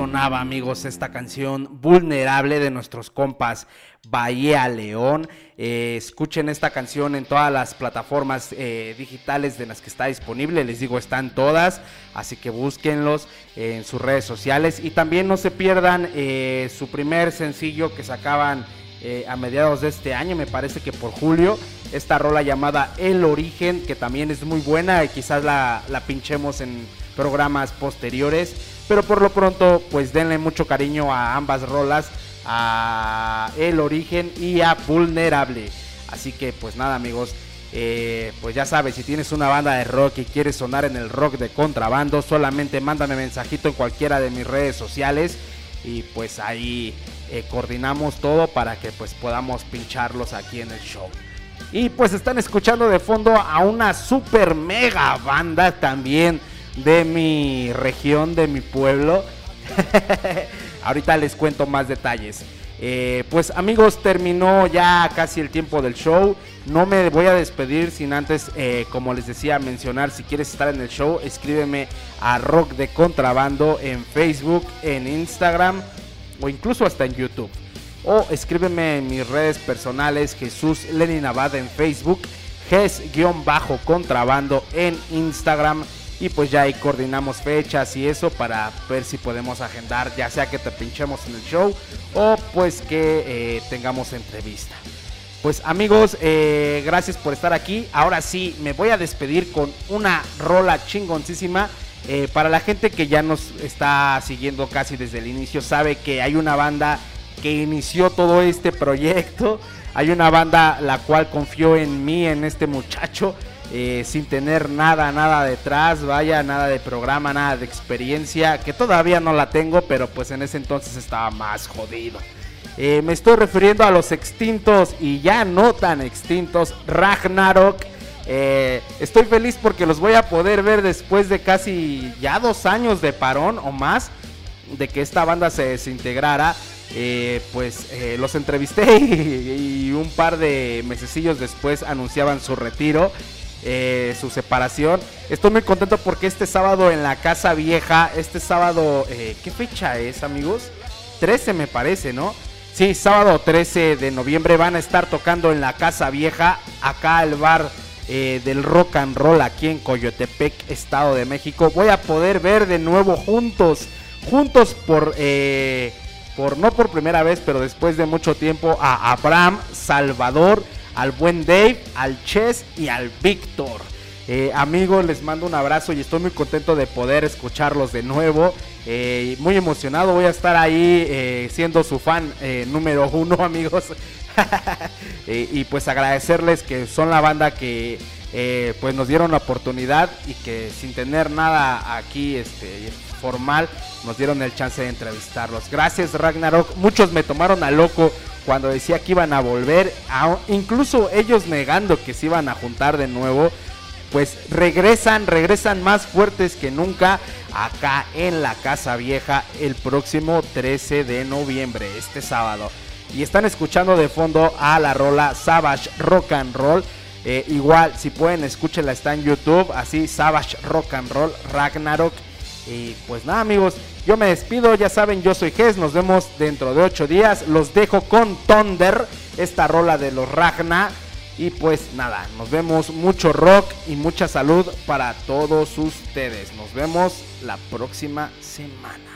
Sonaba, amigos, esta canción vulnerable de nuestros compas Bahía León. Eh, escuchen esta canción en todas las plataformas eh, digitales de las que está disponible. Les digo, están todas. Así que búsquenlos en sus redes sociales. Y también no se pierdan eh, su primer sencillo que sacaban a mediados de este año. Me parece que por julio. Esta rola llamada El Origen, que también es muy buena. Y quizás la, la pinchemos en programas posteriores. Pero por lo pronto, pues denle mucho cariño a ambas rolas, a El Origen y a Vulnerable. Así que pues nada amigos, eh, pues ya sabes, si tienes una banda de rock y quieres sonar en el rock de contrabando, solamente mándame mensajito en cualquiera de mis redes sociales y pues ahí eh, coordinamos todo para que pues podamos pincharlos aquí en el show. Y pues están escuchando de fondo a una super mega banda también de mi región, de mi pueblo. Ahorita les cuento más detalles. Eh, pues amigos, terminó ya casi el tiempo del show. No me voy a despedir sin antes, eh, como les decía, mencionar si quieres estar en el show, escríbeme a Rock de Contrabando en Facebook, en Instagram o incluso hasta en YouTube. O escríbeme en mis redes personales, Jesús Lenin Abad en Facebook, Ges-contrabando en Instagram y pues ya ahí coordinamos fechas y eso para ver si podemos agendar, ya sea que te pinchemos en el show o pues que eh, tengamos entrevista. Pues amigos, eh, gracias por estar aquí. Ahora sí, me voy a despedir con una rola chingoncísima. Eh, para la gente que ya nos está siguiendo casi desde el inicio, sabe que hay una banda que inició todo este proyecto. Hay una banda la cual confió en mí, en este muchacho. Eh, sin tener nada, nada detrás, vaya, nada de programa, nada de experiencia, que todavía no la tengo, pero pues en ese entonces estaba más jodido. Eh, me estoy refiriendo a los extintos y ya no tan extintos Ragnarok. Eh, estoy feliz porque los voy a poder ver después de casi ya dos años de parón o más de que esta banda se desintegrara. pues los entrevisté y, y, un par de mesecillos después anunciaban su retiro. Eh, su separación. Estoy muy contento porque este sábado en la Casa Vieja, este sábado, eh, ¿qué fecha es amigos? 13 me parece, ¿no? Sí, sábado 13 de noviembre van a estar tocando en la Casa Vieja, acá el bar eh, del rock and roll aquí en Coyotepec, Estado de México. Voy a poder ver de nuevo juntos, juntos por, por no por primera vez, pero después de mucho tiempo a Abraham Salvador al buen Dave, al Chess y al Víctor. Eh, amigos, les mando un abrazo y estoy muy contento de poder escucharlos de nuevo. Eh, muy emocionado, voy a estar ahí eh, siendo su fan número uno, amigos. y pues agradecerles que son la banda que pues nos dieron la oportunidad y que sin tener nada aquí este, formal nos dieron el chance de entrevistarlos. Gracias Ragnarok, muchos me tomaron a loco cuando decía que iban a volver, incluso ellos negando que se iban a juntar de nuevo, pues regresan, regresan más fuertes que nunca acá en la Casa Vieja el próximo 13 de noviembre, este sábado. Y están escuchando de fondo a la rola Savage Rock and Roll. Eh, igual, si pueden, escúchenla, está en YouTube, así Savage Rock and Roll Ragnarok. Y pues nada, amigos, yo me despido, ya saben, yo soy Ges, nos vemos dentro de ocho días. Los dejo con Thunder, esta rola de los Ragna. Y pues nada, nos vemos mucho rock y mucha salud para todos ustedes. Nos vemos la próxima semana.